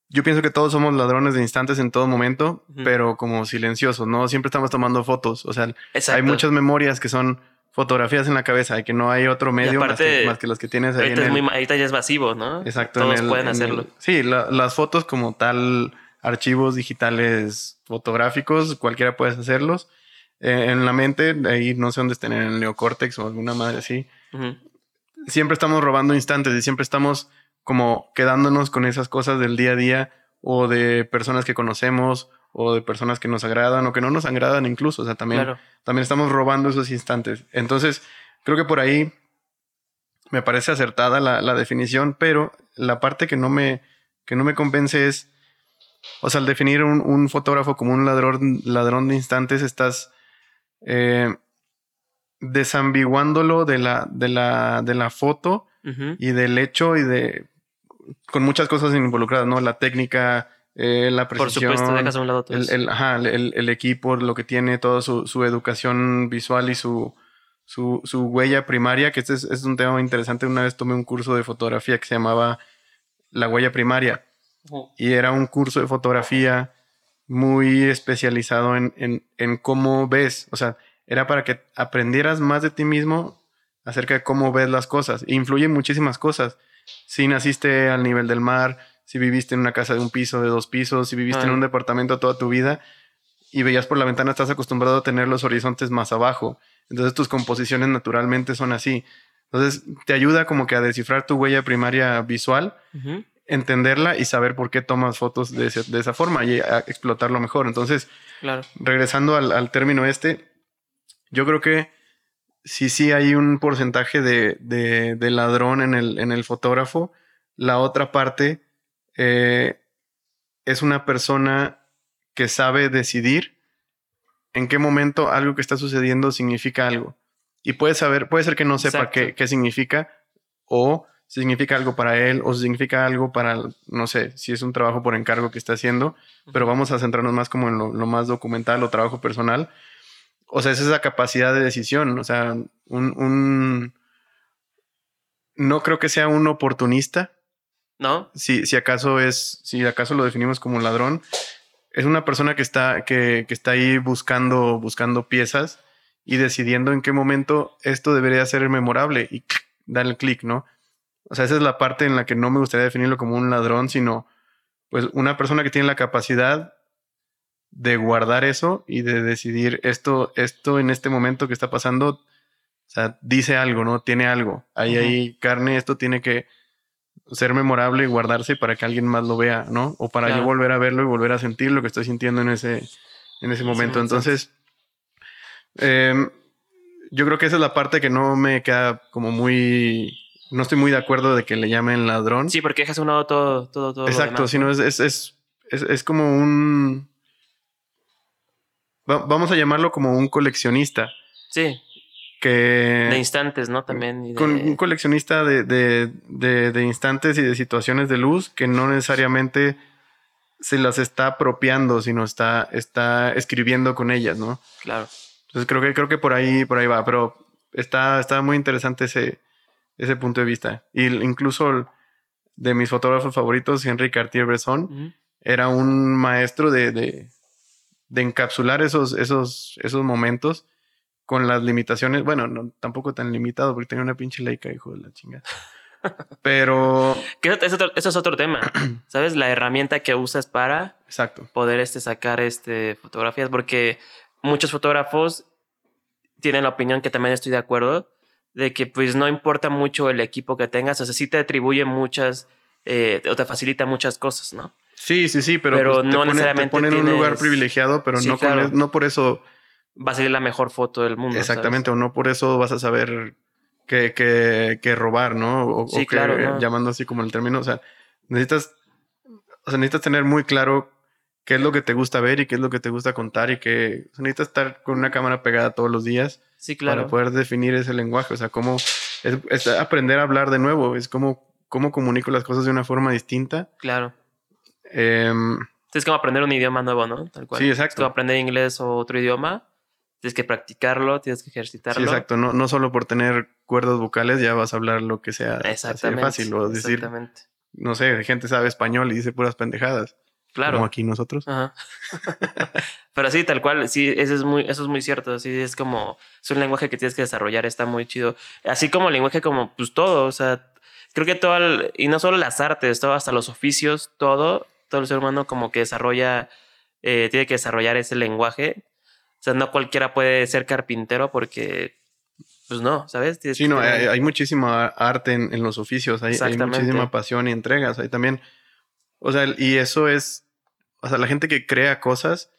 yo pienso que todos somos ladrones de instantes en todo momento, pero como silenciosos, ¿no? Siempre estamos tomando fotos. O sea, hay muchas memorias que son fotografías en la cabeza y que no hay otro medio más, que, más, los que tienes ahí. Ahorita, en ahorita ya es masivo, ¿no? Exacto. Todos pueden hacerlo. sí, las fotos como tal, archivos digitales fotográficos, cualquiera puede hacerlos. Eh, en la mente, ahí no sé dónde estén, en el neocórtex o alguna madre así. Siempre estamos robando instantes y siempre estamos como quedándonos con esas cosas del día a día o de personas que conocemos o de personas que nos agradan o que no nos agradan incluso. O sea, también, también estamos robando esos instantes. Entonces, creo que por ahí me parece acertada la, definición, pero la parte que no me, que no me convence es, o sea, al definir un, fotógrafo como un ladrón, ladrón de instantes, estás eh, desambiguándolo de la, de la, de la foto y del hecho y de, con muchas cosas involucradas, ¿no? La técnica, eh, la precisión. Por supuesto, dejas a un lado todo el, ajá, el, equipo, lo que tiene, toda su, educación visual y su, su, huella primaria, que este es, un tema muy interesante. Una vez tomé un curso de fotografía que se llamaba La huella primaria. Y era un curso de fotografía muy especializado en, en, cómo ves. O sea, era para que aprendieras más de ti mismo acerca de cómo ves las cosas. E influyen muchísimas cosas. Si naciste al nivel del mar, si viviste en una casa de un piso, de dos pisos, si viviste en un departamento toda tu vida y veías por la ventana, estás acostumbrado a tener los horizontes más abajo. Entonces tus composiciones naturalmente son así. Entonces te ayuda como que a descifrar tu huella primaria visual, entenderla y saber por qué tomas fotos de, esa forma y a explotarlo mejor. Entonces, regresando al, término este, yo creo que si sí hay un porcentaje de, de, ladrón en el, en el fotógrafo, la otra parte eh, es una persona que sabe decidir en qué momento algo que está sucediendo significa algo. Y puede saber, puede ser que no sepa qué, qué, significa, o significa algo para él, o significa algo para, no sé, si es un trabajo por encargo que está haciendo, pero vamos a centrarnos más como en lo, más documental o trabajo personal. O sea, es esa capacidad de decisión. O sea, un, un no creo que sea un oportunista, ¿no? Si, si acaso es, si acaso lo definimos como ladrón, es una persona que está, que, que está ahí buscando, buscando piezas y decidiendo en qué momento esto debería ser memorable y dar el clic, ¿no? O sea, esa es la parte en la que no me gustaría definirlo como un ladrón, sino pues una persona que tiene la capacidad de guardar eso y de decidir esto, esto en este momento que está pasando, o sea, dice algo, ¿no? Tiene algo. Ahí hay carne, esto tiene que ser memorable y guardarse para que alguien más lo vea, ¿no? O para yo volver a verlo y volver a sentir lo que estoy sintiendo en ese, en ese momento. Entonces, em, yo creo que esa es la parte que no me queda como muy... No estoy muy de acuerdo de que le llamen ladrón. Sí, porque dejas un lado todo, todo, todo. Exacto, sino es, es, es, es, como un... vamos a llamarlo como un coleccionista. Sí. De instantes, ¿no? También. Con un coleccionista de, instantes y de situaciones de luz que no necesariamente se las está apropiando, sino está, está escribiendo con ellas, ¿no? Claro. Entonces creo que, creo que por ahí, por ahí va, pero está, está muy interesante ese, ese punto de vista. Y incluso de mis fotógrafos favoritos, Henry Cartier-Bresson, era un maestro de, de, de, encapsular esos, esos, esos momentos con las limitaciones, bueno, no, tampoco tan limitado porque tenía una pinche Leica, hijo de la chingada. [laughs] Pero... eso, es otro tema, [clears throat] ¿sabes? La herramienta que usas para Exacto. poder este, sacar este, fotografías, porque muchos fotógrafos tienen la opinión que también estoy de acuerdo, de que pues no importa mucho el equipo que tengas, o sea, sí te atribuye muchas, eh, o te facilita muchas cosas, ¿no? Sí, sí, sí, pero, pues, no necesariamente te ponen en un lugar privilegiado, pero no, no por eso va a ser la mejor foto del mundo. Exactamente, o no por eso vas a saber que, que, que robar, ¿no? O, Sí, o que, claro, ¿no? llamando así como el término. O sea, necesitas, o sea, necesitas tener muy claro qué es lo que te gusta ver y qué es lo que te gusta contar y que o sea, necesitas estar con una cámara pegada todos los días Sí, claro. para poder definir ese lenguaje. O sea, cómo es, es aprender a hablar de nuevo, es como cómo comunico las cosas de una forma distinta. Claro. Em, Es como aprender un idioma nuevo, ¿no? Tal cual. Sí, Es exacto. como aprender inglés o otro idioma. Tienes que practicarlo, tienes que ejercitarlo. sí, exacto. No, no solo por tener cuerdas vocales ya vas a hablar lo que sea así de Exactamente. fácil. O decir, Exactamente. no sé, gente sabe español y dice puras pendejadas. Claro. Como aquí nosotros. Ajá. [laughs] Pero sí, tal cual, sí, eso es muy, eso es muy cierto. Sí, es como, es un lenguaje que tienes que desarrollar, está muy chido. Así como el lenguaje, como pues todo, o sea, creo que todo, el- y no solo las artes, todo, hasta los oficios, todo, todo el ser humano como que desarrolla, eh, tiene que desarrollar ese lenguaje. O sea, no cualquiera puede ser carpintero porque, pues no, ¿sabes? Tienes Sí, no, tener- hay, hay muchísima arte en, en los oficios, hay, muchísima pasión y entregas, hay también, o sea, y eso es, o sea, la gente que crea cosas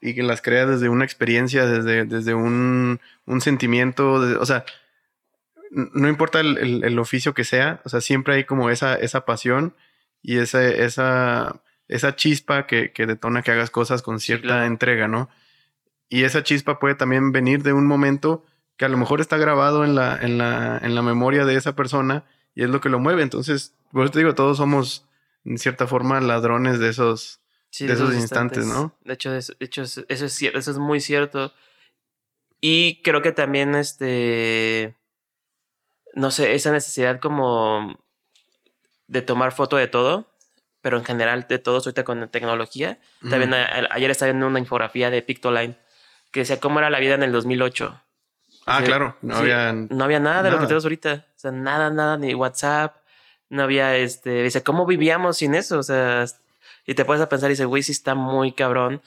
y que las crea desde una experiencia, desde, desde un, un sentimiento, o sea, no importa el, el- el oficio que sea, o sea, siempre hay como esa, esa pasión y esa, esa, esa chispa que, que detona que hagas cosas con cierta claro. entrega, ¿no? Y esa chispa puede también venir de un momento que a lo mejor está grabado en la, en la, en la memoria de esa persona y es lo que lo mueve. Entonces, por eso te digo, todos somos, en cierta forma, ladrones de esos. Sí, de esos instantes, ¿no? De hecho, es- de hecho es- eso, es cierto, eso es muy cierto. Y creo que también, este, no sé, esa necesidad como de tomar foto de todo, pero en general de todo, ahorita con la tecnología. También a- ayer estaba viendo una infografía de Pictoline que decía cómo era la vida en el 2008. Ah, claro, no sí, había. no había nada de lo que tenemos ahorita. O sea, nada, nada, ni WhatsApp. No había este. Dice, ¿cómo vivíamos sin eso? O sea, y te puedes a pensar y dice, güey, sí está muy cabrón.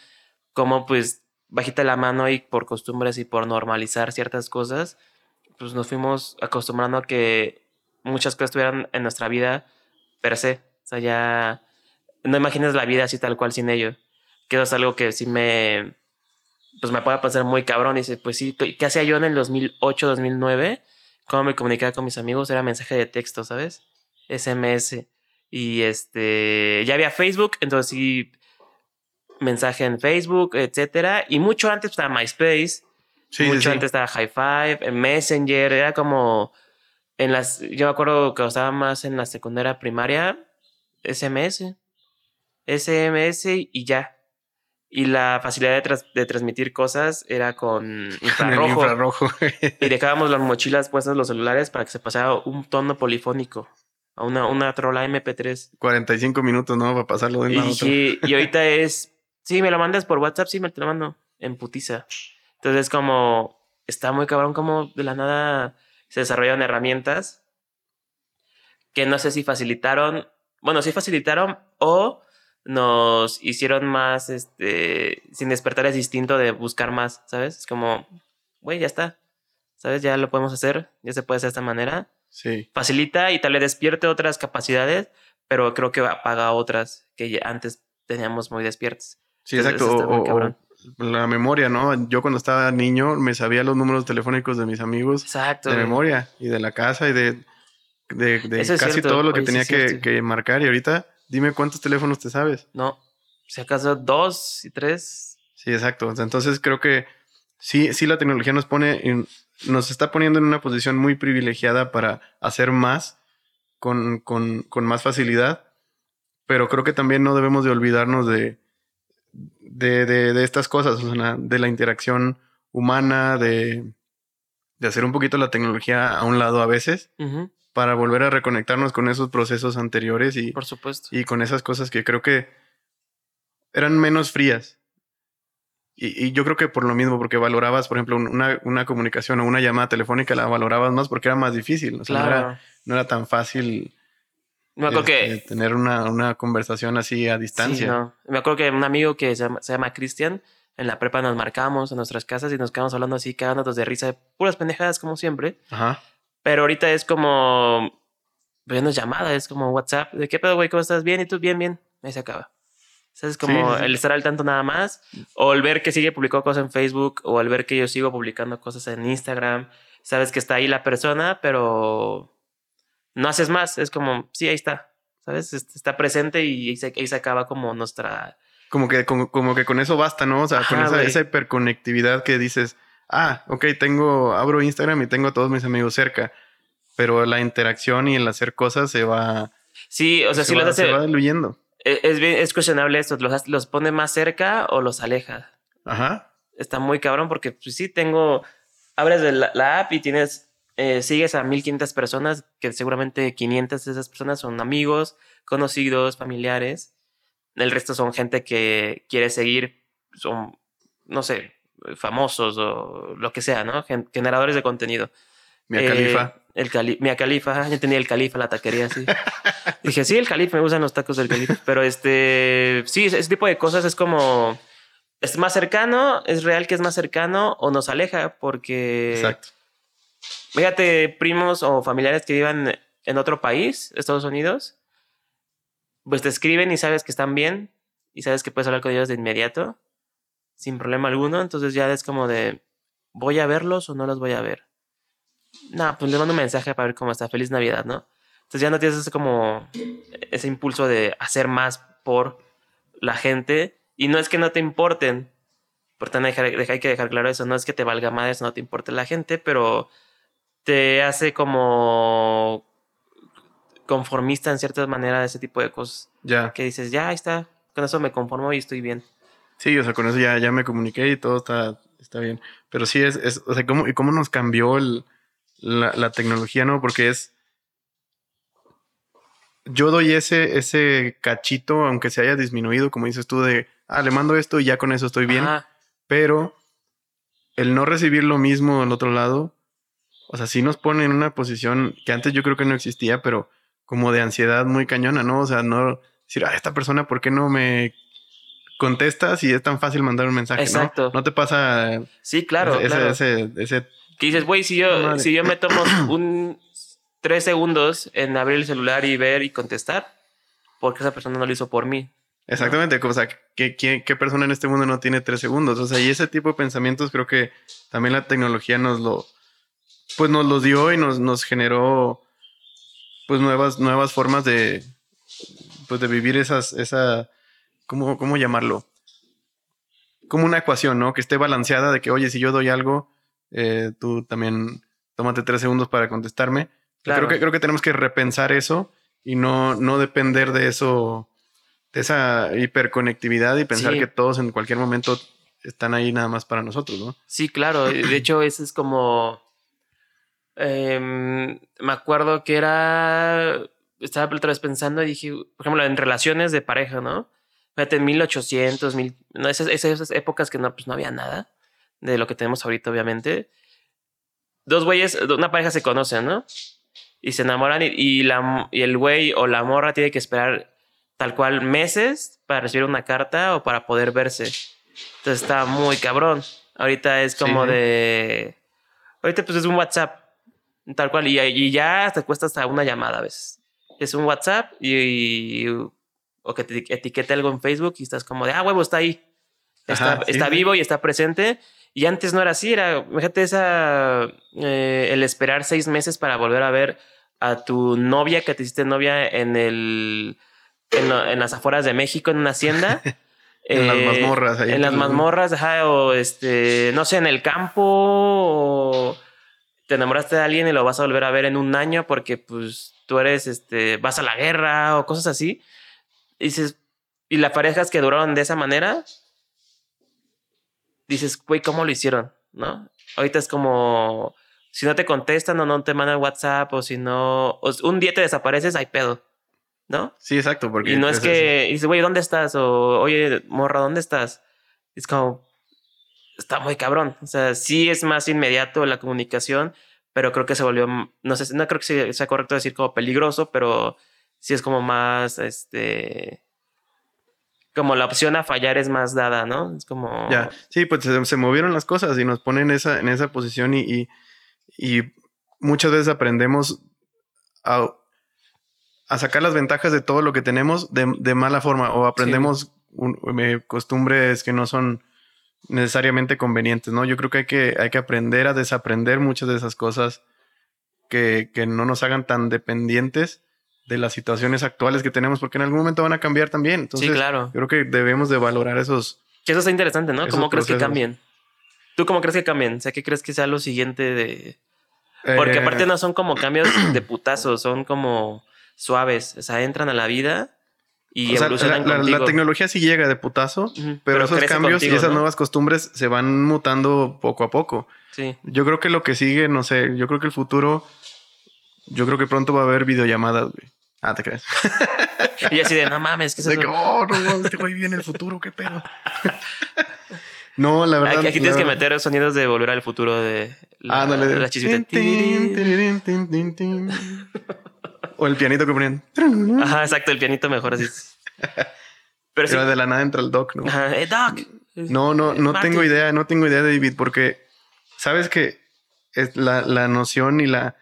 Cómo, pues, bajita la mano y por costumbres y por normalizar ciertas cosas, pues nos fuimos acostumbrando a que muchas cosas estuvieran en nuestra vida per se. O sea, ya no imaginas la vida así tal cual sin ello. Que eso es algo que sí me, pues me puede pasar muy cabrón. Y dice, pues sí, ¿qué hacía yo en el 2008, 2009? ¿Cómo me comunicaba con mis amigos? Era mensaje de texto, ¿sabes? SMS. Y este, ya había Facebook, entonces sí, mensaje en Facebook, etcétera. Y mucho antes estaba MySpace. Sí, mucho sí. antes estaba High Five, en Messenger, era como en las, yo me acuerdo que estaba más en la secundaria primaria, SMS, SMS y ya. Y la facilidad de, tras- de transmitir cosas era con [laughs] infrarrojo. infrarrojo. [laughs] Y dejábamos las mochilas puestas los celulares para que se pasara un tono polifónico. A una, una trola MP3. 45 minutos, ¿no? Para pasarlo de Y, otro. sí, y ahorita es, sí, me lo mandas por WhatsApp, sí, me te lo mando en putiza. Entonces es como, está muy cabrón como de la nada se desarrollaron herramientas que no sé si facilitaron, bueno, sí facilitaron o nos hicieron más, este, sin despertar ese instinto de buscar más, ¿sabes? Es como, güey, ya está, ¿sabes? Ya lo podemos hacer, ya se puede hacer de esta manera Sí. facilita y tal vez despierte otras capacidades, pero creo que apaga otras que ya antes teníamos muy despiertas. Sí, Entonces, exacto. muy O- la memoria, ¿no? Yo cuando estaba niño me sabía los números telefónicos de mis amigos Exacto. de güey. memoria y de la casa y de, de, de casi cierto. todo lo que Oye, tenía que, que marcar. Y ahorita, dime cuántos teléfonos te sabes. No, si acaso dos y tres. Sí, exacto. Entonces creo que sí, sí la tecnología nos pone, en- nos está poniendo en una posición muy privilegiada para hacer más con, con, con más facilidad. Pero creo que también no debemos de olvidarnos de, de, de, de estas cosas, o sea, de la interacción humana, de, de hacer un poquito la tecnología a un lado a veces Ujú, para volver a reconectarnos con esos procesos anteriores y, por supuesto. y con esas cosas que creo que eran menos frías. Y, y yo creo que por lo mismo, porque valorabas, por ejemplo, un- una, una comunicación o una llamada telefónica, la valorabas más porque era más difícil. O sea, no, era, no era tan fácil Me acuerdo este, que. tener una, una conversación así a sí, distancia. no. Me acuerdo que un amigo que se llama, se llama Cristian, en la prepa nos marcamos en nuestras casas y nos quedamos hablando así, cagándonos de risa, de puras pendejadas como siempre. Ajá. Pero ahorita es como. Pues no es llamada, es como WhatsApp. ¿De qué pedo, güey? ¿Cómo estás? Bien, ¿y tú? Bien, bien. Ahí se acaba. O sea, es como sí, sí. el estar al tanto nada más. O el ver que sigue publicando cosas en Facebook. O el ver que yo sigo publicando cosas en Instagram. sabes que está ahí la persona, pero no haces más. Es como, sí, ahí está. ¿Sabes? Está presente y ahí se, ahí se acaba como nuestra. Como que, como, como que con eso basta, ¿no? O sea, con esa, esa hiperconectividad que dices, ah, ok, tengo, abro Instagram y tengo a todos mis amigos cerca. Pero la interacción y el hacer cosas se va, Sí, o sea, se si va, los hace. se va diluyendo. Es, es bien- es cuestionable esto. ¿Los, ¿Los pone más cerca o los aleja? Ajá. Está muy cabrón porque, pues sí, tengo. Abres la, la app y tienes. eh, sigues a 1500 personas, que seguramente 500 de esas personas son amigos, conocidos, familiares. El resto son gente que quiere seguir, son, no sé, famosos o lo que sea, ¿no? Gen- generadores de contenido. Mia Eh, Khalifa. El cali Mia Califa, [laughs] yo tenía el califa, la taquería, sí. [laughs] Dije, sí, el califa, me gustan los tacos del califa. Pero este, sí, ese tipo de cosas es como, es más cercano, es real que es más cercano o nos aleja porque, Exacto. fíjate, primos o familiares que vivan en otro país, Estados Unidos, pues te escriben y sabes que están bien y sabes que puedes hablar con ellos de inmediato, sin problema alguno. Entonces ya es como de, ¿voy a verlos o no los voy a ver? No, pues le mando un mensaje para ver cómo está. Feliz Navidad, ¿no? Entonces ya no tienes ese como ese impulso de hacer más por la gente. Y no es que no te importen, por tanto hay que- dejar claro eso. No es que te valga madres, no te importe la gente, pero te hace como conformista en cierta manera ese tipo de cosas. Ya. Que dices, ya, ahí está, con eso me conformo y estoy bien. Sí, o sea, con eso ya, ya me comuniqué y todo está, está bien. Pero sí es, es o sea, ¿cómo, y cómo nos cambió el, la, la tecnología, ¿no? Porque es. Yo doy ese, ese cachito, aunque se haya disminuido, como dices tú, de ah, le mando esto y ya con eso estoy bien. Ajá. Pero el no recibir lo mismo del otro lado, o sea, sí nos pone en una posición que antes yo creo que no existía, pero como de ansiedad muy cañona, ¿no? O sea, no decir, ah, esta persona, ¿por qué no me contesta si es tan fácil mandar un mensaje, Exacto. ¿no? No te pasa Sí, claro, ese, claro. ese, ese, Que dices, güey, si yo, Madre. si yo me tomo [clears throat] un tres segundos en abrir el celular y ver y contestar, porque esa persona no lo hizo por mí. Exactamente, o sea, ¿qué, qué, qué persona en este mundo no tiene tres segundos? O sea, y ese tipo de pensamientos creo que también la tecnología nos lo, pues nos los dio y nos, nos generó, pues nuevas, nuevas formas de, pues de vivir esas, esa, ¿cómo, cómo llamarlo? Como una ecuación, ¿no? Que esté balanceada de que, oye, si yo doy algo, eh, tú también tómate tres segundos para contestarme. Claro. Creo que, creo que tenemos que repensar eso y no, no depender de eso, de esa hiperconectividad y pensar Sí. que todos en cualquier momento están ahí nada más para nosotros, ¿no? Sí, claro. De hecho, eso es como. em, me acuerdo que era. Estaba otra vez pensando y dije, por ejemplo, en relaciones de pareja, ¿no? Fíjate, en 1800, mil, no, esas, esas épocas que no, pues no había nada de lo que tenemos ahorita, obviamente. Dos güeyes, una pareja se conocen, ¿no? Y se enamoran y, y la, y el güey o la morra tiene que esperar tal cual meses para recibir una carta o para poder verse. Entonces está muy cabrón. Ahorita es como Sí. de. Ahorita pues es un WhatsApp. Tal cual. Y, y ya te cuesta hasta una llamada a veces. Es un WhatsApp y. y- o que te etiquete algo en Facebook y estás como de, ah, huevo, está ahí. Está, Ajá, sí, está sí. vivo y está presente. Y antes no era así, era, fíjate, esa, eh, el esperar seis meses para volver a ver a tu novia que te hiciste novia en el, en, las afueras de México, en una hacienda. [laughs] En las Eh, mazmorras, ahí En las mazmorras, ajá, o este, no sé, en el campo, o te enamoraste de alguien y lo vas a volver a ver en un año porque, pues, tú eres, este, vas a la guerra o cosas así. Dices, y las parejas que duraron de esa manera, dices, güey, ¿cómo lo hicieron? ¿No? Ahorita es como, si no te contestan o no te mandan WhatsApp o si no, o un día te desapareces, hay pedo, ¿no? Sí, exacto, porque... Y no es que, y dices, güey, ¿dónde estás? O, oye, morra, ¿dónde estás? Es como, está muy cabrón. O sea, sí es más inmediato la comunicación, pero creo que se volvió, no sé, no creo que sea correcto decir como peligroso, pero sí es como más, este, como la opción a fallar es más dada, ¿no? Es como... Ya, sí, pues se, movieron las cosas y nos ponen en esa, en esa posición y, y, muchas veces aprendemos a, a sacar las ventajas de todo lo que tenemos de, de mala forma o aprendemos un- costumbres que no son necesariamente convenientes, ¿no? Yo creo que hay que, hay que aprender a desaprender muchas de esas cosas que, que no nos hagan tan dependientes de las situaciones actuales que tenemos, porque en algún momento van a cambiar también. Entonces, sí, claro. yo creo que debemos de valorar esos... Que eso está interesante, ¿no? ¿Cómo crees que cambien? ¿Tú cómo crees que cambien? O sea, ¿qué crees que sea lo siguiente de...? Porque eh, aparte no son como cambios [clears throat] de putazo, son como suaves. O sea, entran a la vida y o sea, evolucionan la, la- tecnología sí llega de putazo, pero, esos cambios contigo, y esas ¿no? nuevas costumbres se van mutando poco a poco. Sí. Yo creo que lo que sigue, no sé, yo creo que el futuro, yo creo que pronto va a haber videollamadas, güey. Ah, te crees. [laughs] Y así de, no mames, ¿qué es De que, oh, no, mames, este güey vive en el futuro, qué pedo. [laughs] no, la verdad. Aquí, tienes que meter sonidos de volver al futuro de la, chispita. Tin, tin. O el pianito que ponían. Ajá, exacto, el pianito mejor así. Pero sí. De la nada entra el doc, ¿no? Ajá, eh, Doc. No, no, no Marty. tengo idea, no tengo idea, David, porque sabes que es la, la noción y la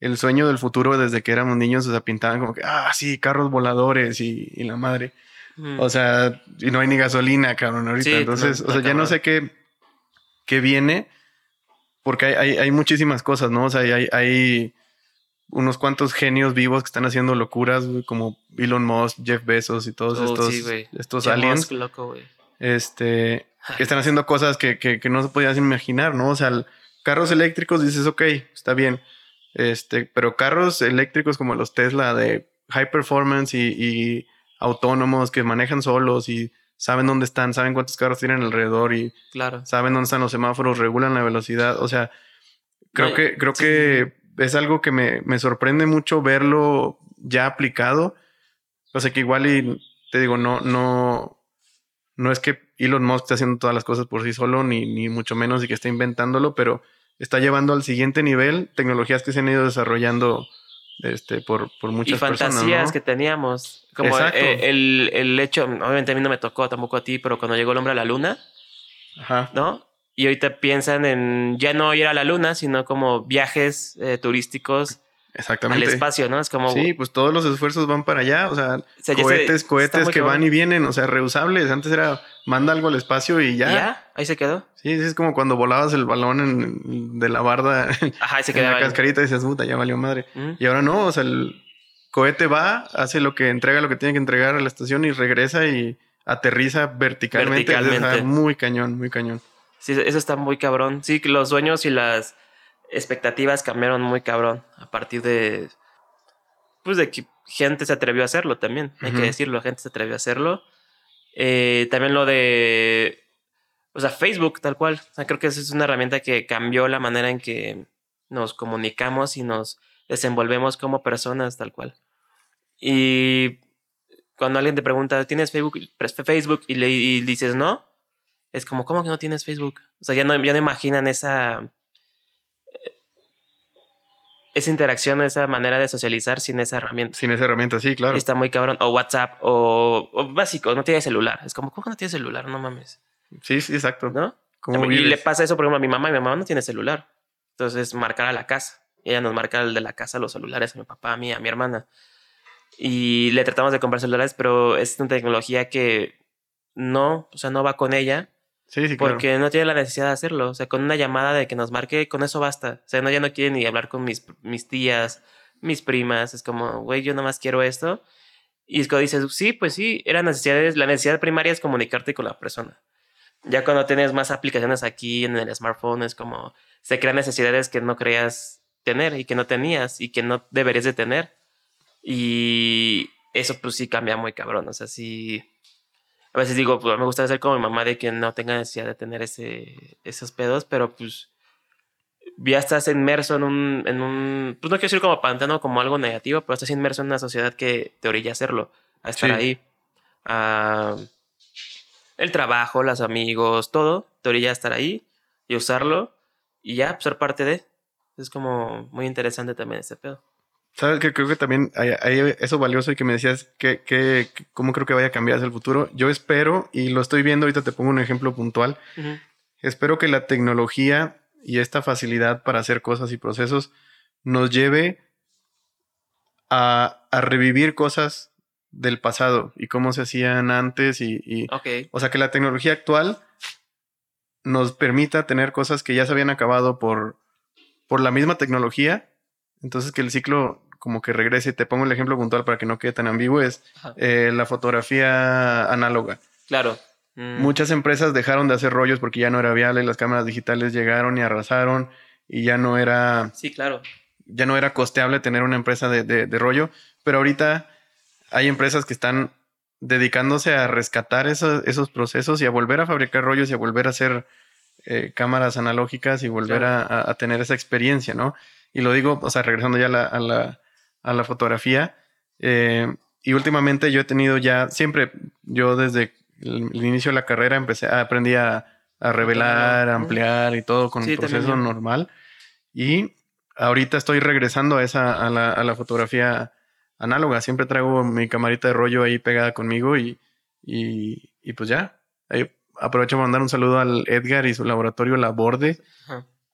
el sueño del futuro desde que éramos niños, o sea, pintaban como que, ah, sí, carros voladores y, y la madre. Mm. O sea, y no hay ni gasolina, cabrón, ahorita. Sí, Entonces, no, o sea, ya no sé qué, qué viene, porque hay, hay, hay muchísimas cosas, ¿no? O sea, hay, hay unos cuantos genios vivos que están haciendo locuras, güey, como Elon Musk, Jeff Bezos y todos Oh, estos, sí, güey. estos aliens Musk, loco, este, [laughs] que están haciendo cosas que, que, que no se podías imaginar, ¿no? O sea, el- carros eléctricos dices, ok, está bien, este, pero carros eléctricos como los Tesla de high performance y, y autónomos que manejan solos y saben dónde están, saben cuántos carros tienen alrededor y Claro. saben dónde están los semáforos, regulan la velocidad, o sea, creo No, que, creo sí, que es algo que me, me sorprende mucho verlo ya aplicado. O sea que igual y te digo, no, no, no es que Elon Musk esté haciendo todas las cosas por sí solo, ni, ni mucho menos y que esté inventándolo, pero está llevando al siguiente nivel tecnologías que se han ido desarrollando este, por, por Y muchas personas. fantasías ¿no? que teníamos. Como eh, el, el hecho, obviamente a mí no me tocó tampoco a ti, pero cuando llegó el hombre a la luna, Ajá. ¿no? Y ahorita piensan en ya no ir a la luna, sino como viajes eh, turísticos al Exactamente. espacio, ¿no? Es como... Sí, pues todos los esfuerzos van para allá. O sea, o sea, ya se- cohetes, cohetes que van y vienen, o sea, reusables. Antes era manda algo al espacio y ¿Y ya. ya? Ahí se quedó. Sí, es como cuando volabas el balón en- de la barda [laughs] Ajá, ahí se en la quedaba. cascarita y dices, puta, ya valió madre. Mm. Y ahora no, o sea, el cohete va, hace lo que entrega, lo que tiene que entregar a la estación y regresa y aterriza verticalmente. Verticalmente. O sea, muy cañón, muy cañón. Sí, eso está muy cabrón. Sí, que los sueños y las expectativas cambiaron muy cabrón a partir de. Pues de que gente se atrevió a hacerlo también. Hay Ujú. que decirlo, gente se atrevió a hacerlo. Eh, también lo de. O sea, Facebook, tal cual. O sea, creo que esa es una herramienta que cambió la manera en que nos comunicamos y nos desenvolvemos como personas, tal cual. Y cuando alguien te pregunta, ¿tienes Facebook? Facebook y le y dices no, es como, ¿cómo que no tienes Facebook? O sea, ya no, ya no imaginan esa, esa interacción, esa manera de socializar sin esa herramienta. Sin esa herramienta, sí, claro. Está muy cabrón. O WhatsApp, o, o básico, no tiene celular. Es como, ¿cómo no tiene celular? No mames. Sí, sí, exacto. ¿No? ¿Cómo y vives? le pasa eso, por ejemplo, a mi mamá. Mi mamá no tiene celular. Entonces, marcar a la casa. Ella nos marca el de la casa los celulares a mi papá, a mí, a mi hermana. Y le tratamos de comprar celulares, pero es una tecnología que no, o sea, no va con ella. Sí, sí, claro. Porque no tiene la necesidad de hacerlo. O sea, con una llamada de que nos marque, con eso basta. O sea, no, ya no quiere ni hablar con mis, mis tías, mis primas. Es como, güey, yo nada más quiero esto. Y es cuando dices, sí, pues sí, era necesidades. La necesidad primaria es comunicarte con la persona. Ya cuando tienes más aplicaciones aquí en el smartphone, es como se crean necesidades que no creías tener y que no tenías y que no deberías de tener. Y eso, pues sí cambia muy cabrón. O sea, sí. A veces digo, pues me gusta ser como mi mamá de que no tenga necesidad de tener ese, esos pedos, pero pues ya estás inmerso en un, en un, pues no quiero decir como pantano como algo negativo, pero estás inmerso en una sociedad que te orilla a hacerlo, a estar Sí. ahí. A el trabajo, los amigos, todo, te orilla a estar ahí y usarlo y ya pues, ser parte de. Es como muy interesante también ese pedo. ¿Sabes que Creo que también hay, hay eso valioso y que me decías que, que, que- cómo creo que vaya a cambiar hacia el futuro. Yo espero, y lo estoy viendo, ahorita te pongo un ejemplo puntual. Espero que la tecnología y esta facilidad para hacer cosas y procesos nos lleve a, a revivir cosas del pasado y cómo se hacían antes y, o sea que la tecnología actual nos permita tener cosas que ya se habían acabado por, por la misma tecnología. Entonces que el ciclo como que regrese. Te pongo el ejemplo puntual para que no quede tan ambiguo. Es eh, la fotografía análoga. Claro. Mm. Muchas empresas dejaron de hacer rollos porque ya no era viable. Las cámaras digitales llegaron y arrasaron y ya no era... Sí, claro. Ya no era costeable tener una empresa de, de rollo. Pero ahorita hay empresas que están dedicándose a rescatar esos, esos procesos y a volver a fabricar rollos y a volver a hacer eh, cámaras analógicas y volver a, tener esa experiencia, ¿no? Y lo digo, o sea, regresando ya a la, a la, fotografía. Eh, y últimamente yo he tenido ya, siempre, yo desde el, inicio de la carrera empecé, aprendí a, a revelar, a ampliar y todo con un proceso normal. Y ahorita estoy regresando a esa, a la, a la fotografía análoga. Siempre traigo mi camarita de rollo ahí pegada conmigo y, y, pues ya. Ahí aprovecho para mandar un saludo al Edgar y su laboratorio Laborde.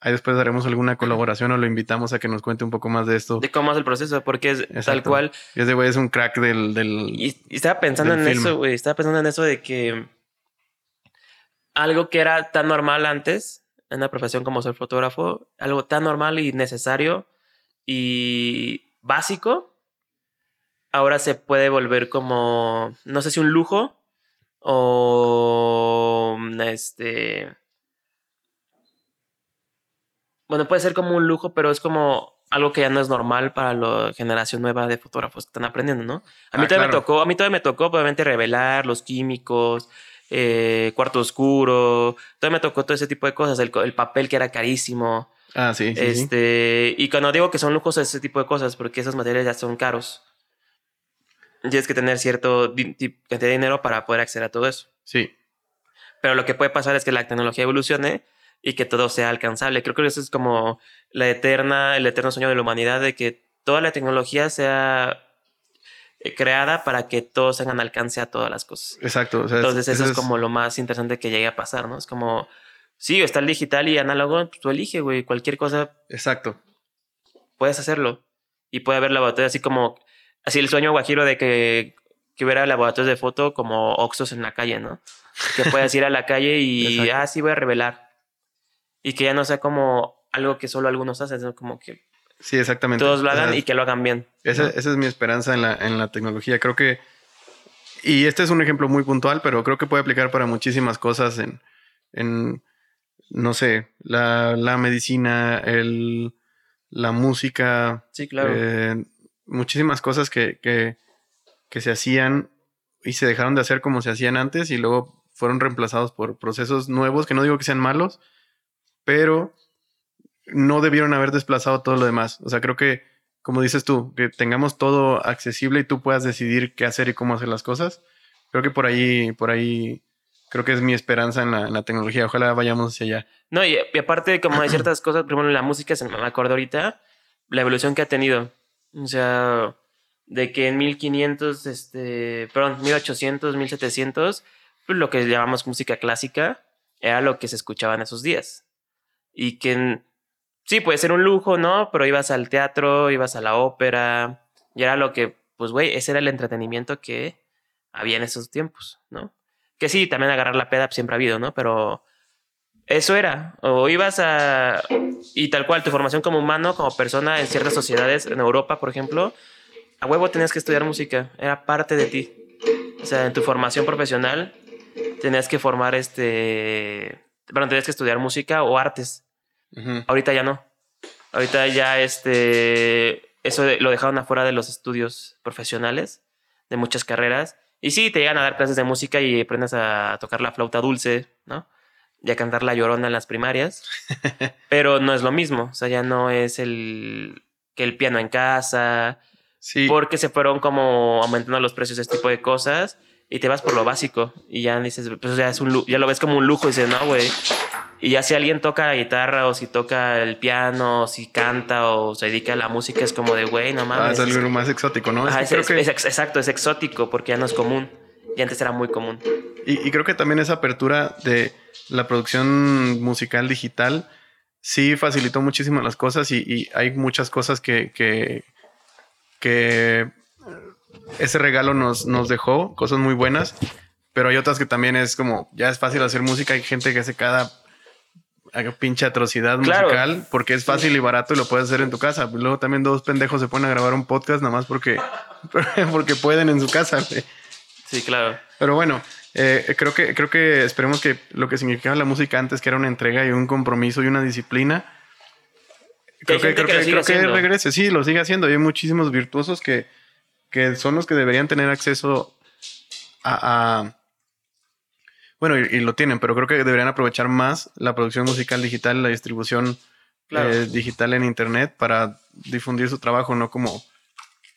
Ahí después daremos alguna colaboración o lo invitamos a que nos cuente un poco más de esto. De cómo es el proceso, porque es tal cual. Y ese güey es un crack del. del y, estaba pensando en eso, güey. Estaba pensando en eso de que algo que era tan normal antes, en una profesión como ser fotógrafo, algo tan normal y necesario y básico, ahora se puede volver como, no sé si un lujo o este... Bueno, puede ser como un lujo, pero es como algo que ya no es normal para la generación nueva de fotógrafos que están aprendiendo, ¿no? A mí ah, todavía me tocó, a mí todavía me tocó, obviamente, revelar los químicos, eh, cuarto oscuro, todavía me tocó todo ese tipo de cosas, el, el papel que era carísimo. Ah, sí, sí. Este, y cuando digo que son lujos, ese tipo de cosas, porque esos materiales ya son caros tienes que tener cierto cantidad de dinero para poder acceder a todo eso. Sí. Pero lo que puede pasar es que la tecnología evolucione y que todo sea alcanzable. Creo que eso es como la eterna, el eterno sueño de la humanidad de que toda la tecnología sea eh, creada para que todos tengan alcance a todas las cosas. Exacto. Entonces eso es, como lo más interesante que llegue a pasar, ¿no? Es como, sí, está el digital y análogo, pues tú elige, güey, cualquier cosa. Exacto. Puedes hacerlo. Y puede haber la batalla así como así el sueño guajiro de que, que hubiera laboratorios de foto como Oxos en la calle, ¿no? Que puedas ir a la calle y, [laughs] ah, sí, voy a revelar. Y que ya no sea como algo que solo algunos hacen, sino como que sí, exactamente. todos lo hagan y que lo hagan bien. Esa, esa, es mi esperanza en la, en la tecnología. Creo que, y este es un ejemplo muy puntual, pero creo que puede aplicar para muchísimas cosas en, en no sé, la, la medicina, el, la música. Sí, claro. Eh, muchísimas cosas que, que, que se hacían y se dejaron de hacer como se hacían antes y luego fueron reemplazados por procesos nuevos, que no digo que sean malos, pero no debieron haber desplazado todo lo demás. O sea, creo que, como dices tú, que tengamos todo accesible y tú puedas decidir qué hacer y cómo hacer las cosas. Creo que por ahí, por ahí, creo que es mi esperanza en la, tecnología. Ojalá vayamos hacia allá. No, y, aparte, como hay ciertas cosas, primero en la música, se me acuerdo ahorita, la evolución que ha tenido. O sea, de que en 1500, este, perdón, 1800, 1700, pues lo que llamamos música clásica era lo que se escuchaba en esos días. Y que sí, puede ser un lujo, ¿no? Pero ibas al teatro, ibas a la ópera, y era lo que, pues, güey, ese era el entretenimiento que había en esos tiempos, ¿no? Que sí, también agarrar la peda pues, siempre ha habido, ¿no? Pero eso era. O ibas a. Y tal cual, tu formación como humano, como persona en ciertas sociedades, en Europa, por ejemplo, a huevo tenías que estudiar música. Era parte de ti. O sea, en tu formación profesional tenías que formar este. Bueno, tenías que estudiar música o artes. Ahorita ya no. Ahorita ya este. Eso lo dejaron afuera de los estudios profesionales de muchas carreras. Y sí, te llegan a dar clases de música y aprendes a tocar la flauta dulce, ¿no? ya cantar La Llorona en las primarias, [laughs] pero no es lo mismo, o sea, ya no es el que el piano en casa, sí. porque se fueron como aumentando los precios de este tipo de cosas y te vas por lo básico y ya dices, pues ya, es un, ya lo ves como un lujo y dices, no, güey. Y ya si alguien toca la guitarra o si toca el piano o si canta o se dedica a la música es como de, güey, no mames. Ah, es algo más exótico, ¿no? exacto, es exótico porque ya no es común y antes era muy común. Y, creo que también esa apertura de la producción musical digital sí facilitó muchísimo las cosas y, hay muchas cosas que, que, ese regalo nos, nos dejó, cosas muy buenas, pero hay otras que también es como, ya es fácil hacer música, hay gente que hace cada pinche atrocidad Claro. musical porque es fácil y barato y lo puedes hacer en tu casa. Luego también dos pendejos se ponen a grabar un podcast nada más porque, [laughs] porque pueden en su casa. Sí, claro. Pero bueno, eh, creo que creo que esperemos que lo que significaba la música antes, que era una entrega y un compromiso y una disciplina, creo que, creo que creo que regrese. Sí, lo sigue haciendo. Hay muchísimos virtuosos que, que son los que deberían tener acceso a... a- bueno, y, y lo tienen, pero creo que deberían aprovechar más la producción musical digital, la distribución Claro. eh, digital en Internet para difundir su trabajo, no como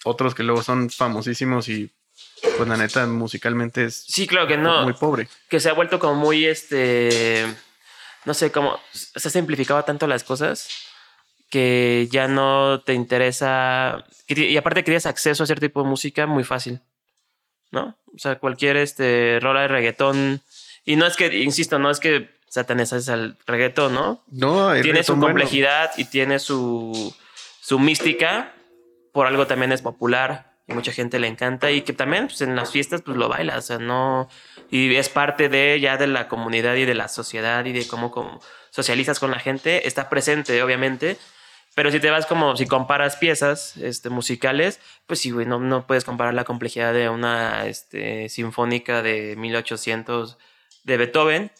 otros que luego son famosísimos y pues la neta musicalmente es Sí, claro que no. muy pobre. que se ha vuelto como muy este no sé cómo se ha simplificado tanto las cosas que ya no te interesa y aparte que tienes acceso a cierto tipo de música muy fácil no o sea cualquier este rola de reggaetón y no es que insisto no es que satanizas al reggaetón no No, hay tiene su bueno. complejidad y tiene su, su mística. Por algo también es popular y mucha gente le encanta y que también pues, en las fiestas pues lo baila, o sea, no... Y es parte de ya de la comunidad y de la sociedad y de cómo, cómo socializas con la gente. Está presente, obviamente. Pero si te vas como, si comparas piezas este, musicales, pues sí, güey, no, no puedes comparar la complejidad de una este, sinfónica de 1800 de Beethoven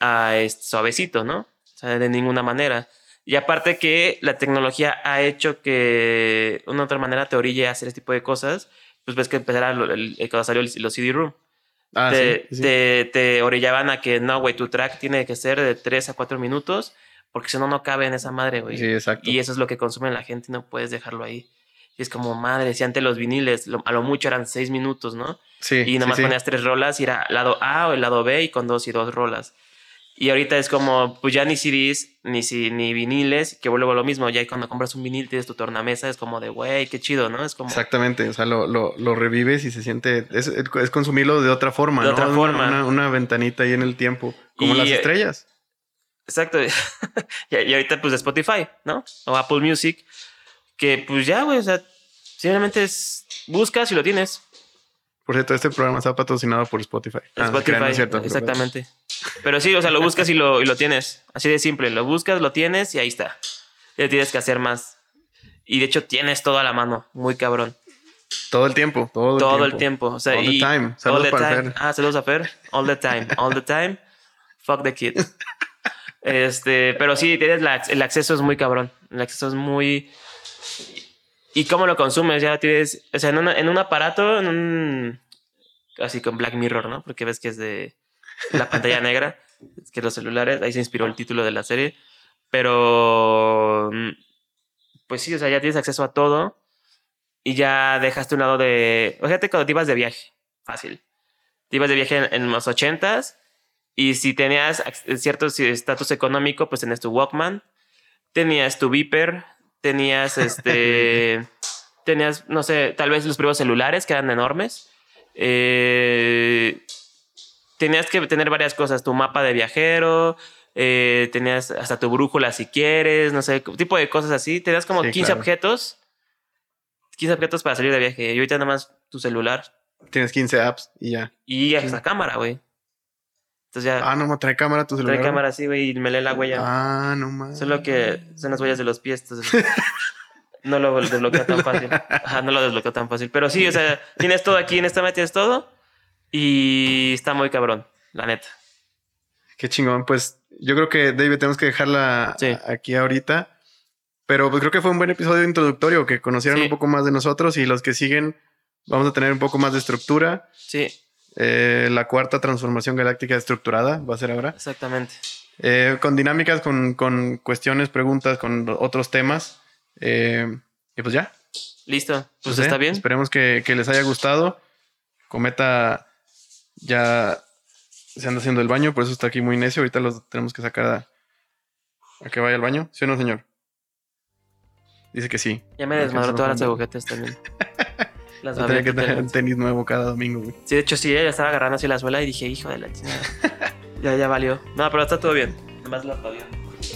a este, suavecito, ¿no? O sea, de ninguna manera. Y aparte que la tecnología ha hecho que una u otra manera te orille a hacer este tipo de cosas, pues ves que el- cuando salió los CD-ROOM. Ah, te, sí, sí. te, te orillaban a que no, güey, tu track tiene que ser de 3 a 4 minutos, porque si no, no cabe en esa madre, güey. Sí, exacto. Y eso es lo que consume la gente y no puedes dejarlo ahí. Y es como, madre, si antes los viniles, lo- a lo mucho eran 6 minutos, ¿no? Sí, y nomás sí, sí. ponías tres rolas y era lado A o el lado B y con dos y dos rolas. Y ahorita es como, pues ya ni CDs, ni, si- ni viniles, que vuelvo a lo mismo. Ya cuando compras un vinil tienes tu tornamesa, es como de, güey, qué chido, ¿no? Es como... Exactamente, o sea, lo, lo, lo revives y se siente, es, es consumirlo de otra forma, De ¿no? otra Una- forma. Una, una ventanita ahí en el tiempo, como Y, las eh, estrellas. Exacto. [laughs] y, ahorita pues Spotify, ¿no? O Apple Music, que pues ya, güey, o sea, simplemente es, buscas y lo tienes. Por cierto, este programa está patrocinado por Spotify. Ah, Spotify, no es cierto, pero- exactamente. Pero sí, o sea, lo buscas y lo, y lo tienes. Así de simple. Lo buscas, lo tienes y ahí está. Ya tienes que hacer más. Y de hecho tienes todo a la mano. Muy cabrón. Todo el tiempo, todo el todo tiempo. el tiempo. O sea, All the y, time. all Saludos the para time. Fer. Ah, saludos a Fer. All the time. All the time. Fuck the kid. Este, pero sí, tienes la- el acceso es muy cabrón. El acceso es muy. ¿Y cómo lo consumes? Ya tienes. O sea, en, una- en un aparato, en un. Así con Black Mirror, ¿no? Porque ves que es de la pantalla [laughs] negra, es que los celulares, ahí se inspiró el título de la serie. Pero. mm, Pues sí, o sea, ya tienes acceso a todo y ya dejaste un lado de. O sea, te cuando te ibas de viaje, fácil. Te ibas de viaje en, en los ochentas y si tenías cierto estatus económico, pues tenías tu Walkman, tenías tu Viper, tenías este. [laughs] tenías, no sé, tal vez los primeros celulares que eran enormes. Eh, tenías que tener varias cosas, tu mapa de viajero, eh, tenías hasta tu brújula si quieres, no sé, tipo de cosas así. Tenías como Sí, 15 claro. objetos, 15 objetos para salir de viaje. Y ahorita nada más tu celular Tienes 15 apps y ya. y esa cámara, güey. Entonces ya Ah, no, ma, trae cámara tu celular. trae cámara así, güey, y me lee la huella. Ah, no más. Solo que son las huellas de los pies, entonces [laughs] no lo desbloqueo tan fácil. Ajá, no lo desbloqueo tan fácil. Pero sí, o sea, tienes todo aquí en esta meta, tienes todo. Y está muy cabrón, la neta. Qué chingón. Pues yo creo que, David, tenemos que dejarla Sí. aquí ahorita. Pero pues creo que fue un buen episodio introductorio, que conocieran Sí. un poco más de nosotros y los que siguen vamos a tener un poco más de estructura. Sí, Eh, la cuarta transformación galáctica estructurada va a ser ahora. exactamente. Eh, con dinámicas, con, con cuestiones, preguntas, con otros temas. Eh, y pues ya. Listo, pues está bien. Esperemos que, que les haya gustado. Cometa ya se anda haciendo el baño, por eso está aquí muy necio. Ahorita los tenemos que sacar a, a que vaya al baño. ¿Sí o no, señor? Dice que sí. Ya me desmadró todas las agujetas también. [laughs] Las Va a tener que tener un tenis nuevo cada domingo, güey. Sí, de hecho sí, ella estaba agarrando así la suela y dije, hijo de la chingada. ya, ya valió. No, pero está todo bien. Lo apagué.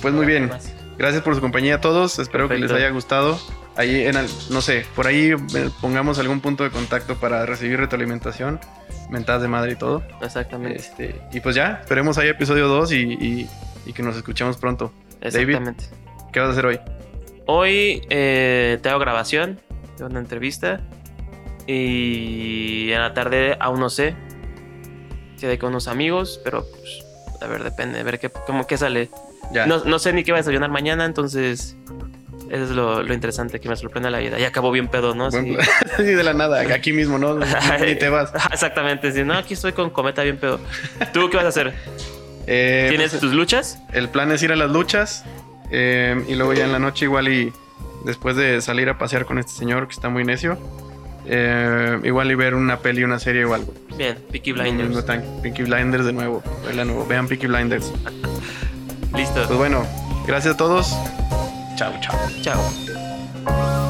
Pues muy bien. Gracias por su compañía a todos. Espero que les haya gustado. Ahí, en el- no sé, por ahí eh, pongamos algún punto de contacto para recibir retroalimentación, mentadas de madre y todo. Exactamente. Este, y pues ya, esperemos ahí episodio 2 y, y y que nos escuchemos pronto. Exactamente. ¿Qué vas a hacer hoy? Hoy eh, te hago grabación de una entrevista y en la tarde aún no sé. Si de con unos amigos, pero pues, a ver, depende, a ver qué, cómo, qué sale. Ya. No, no sé ni qué voy a desayunar mañana, entonces eso es lo, lo interesante que me sorprende la vida. Y acabó bien pedo, ¿no? Buen [laughs] Sí. de la nada, aquí mismo, ¿no? [laughs] Ni te vas. Exactamente, sí. No, aquí estoy con cometa bien pedo. ¿Tú qué vas a hacer? Eh, ¿Tienes pues, tus luchas? el plan es ir a las luchas eh, y luego ya en la noche igual y después de salir a pasear con este señor que está muy necio, eh, igual y ver una peli, una serie o algo. Bien, Peaky Blinders. Peaky Blinders de nuevo. Vean, la nuevo. Vean Peaky Blinders. [laughs] Listo. Pues bueno, gracias a todos. Chao, chao. Chao.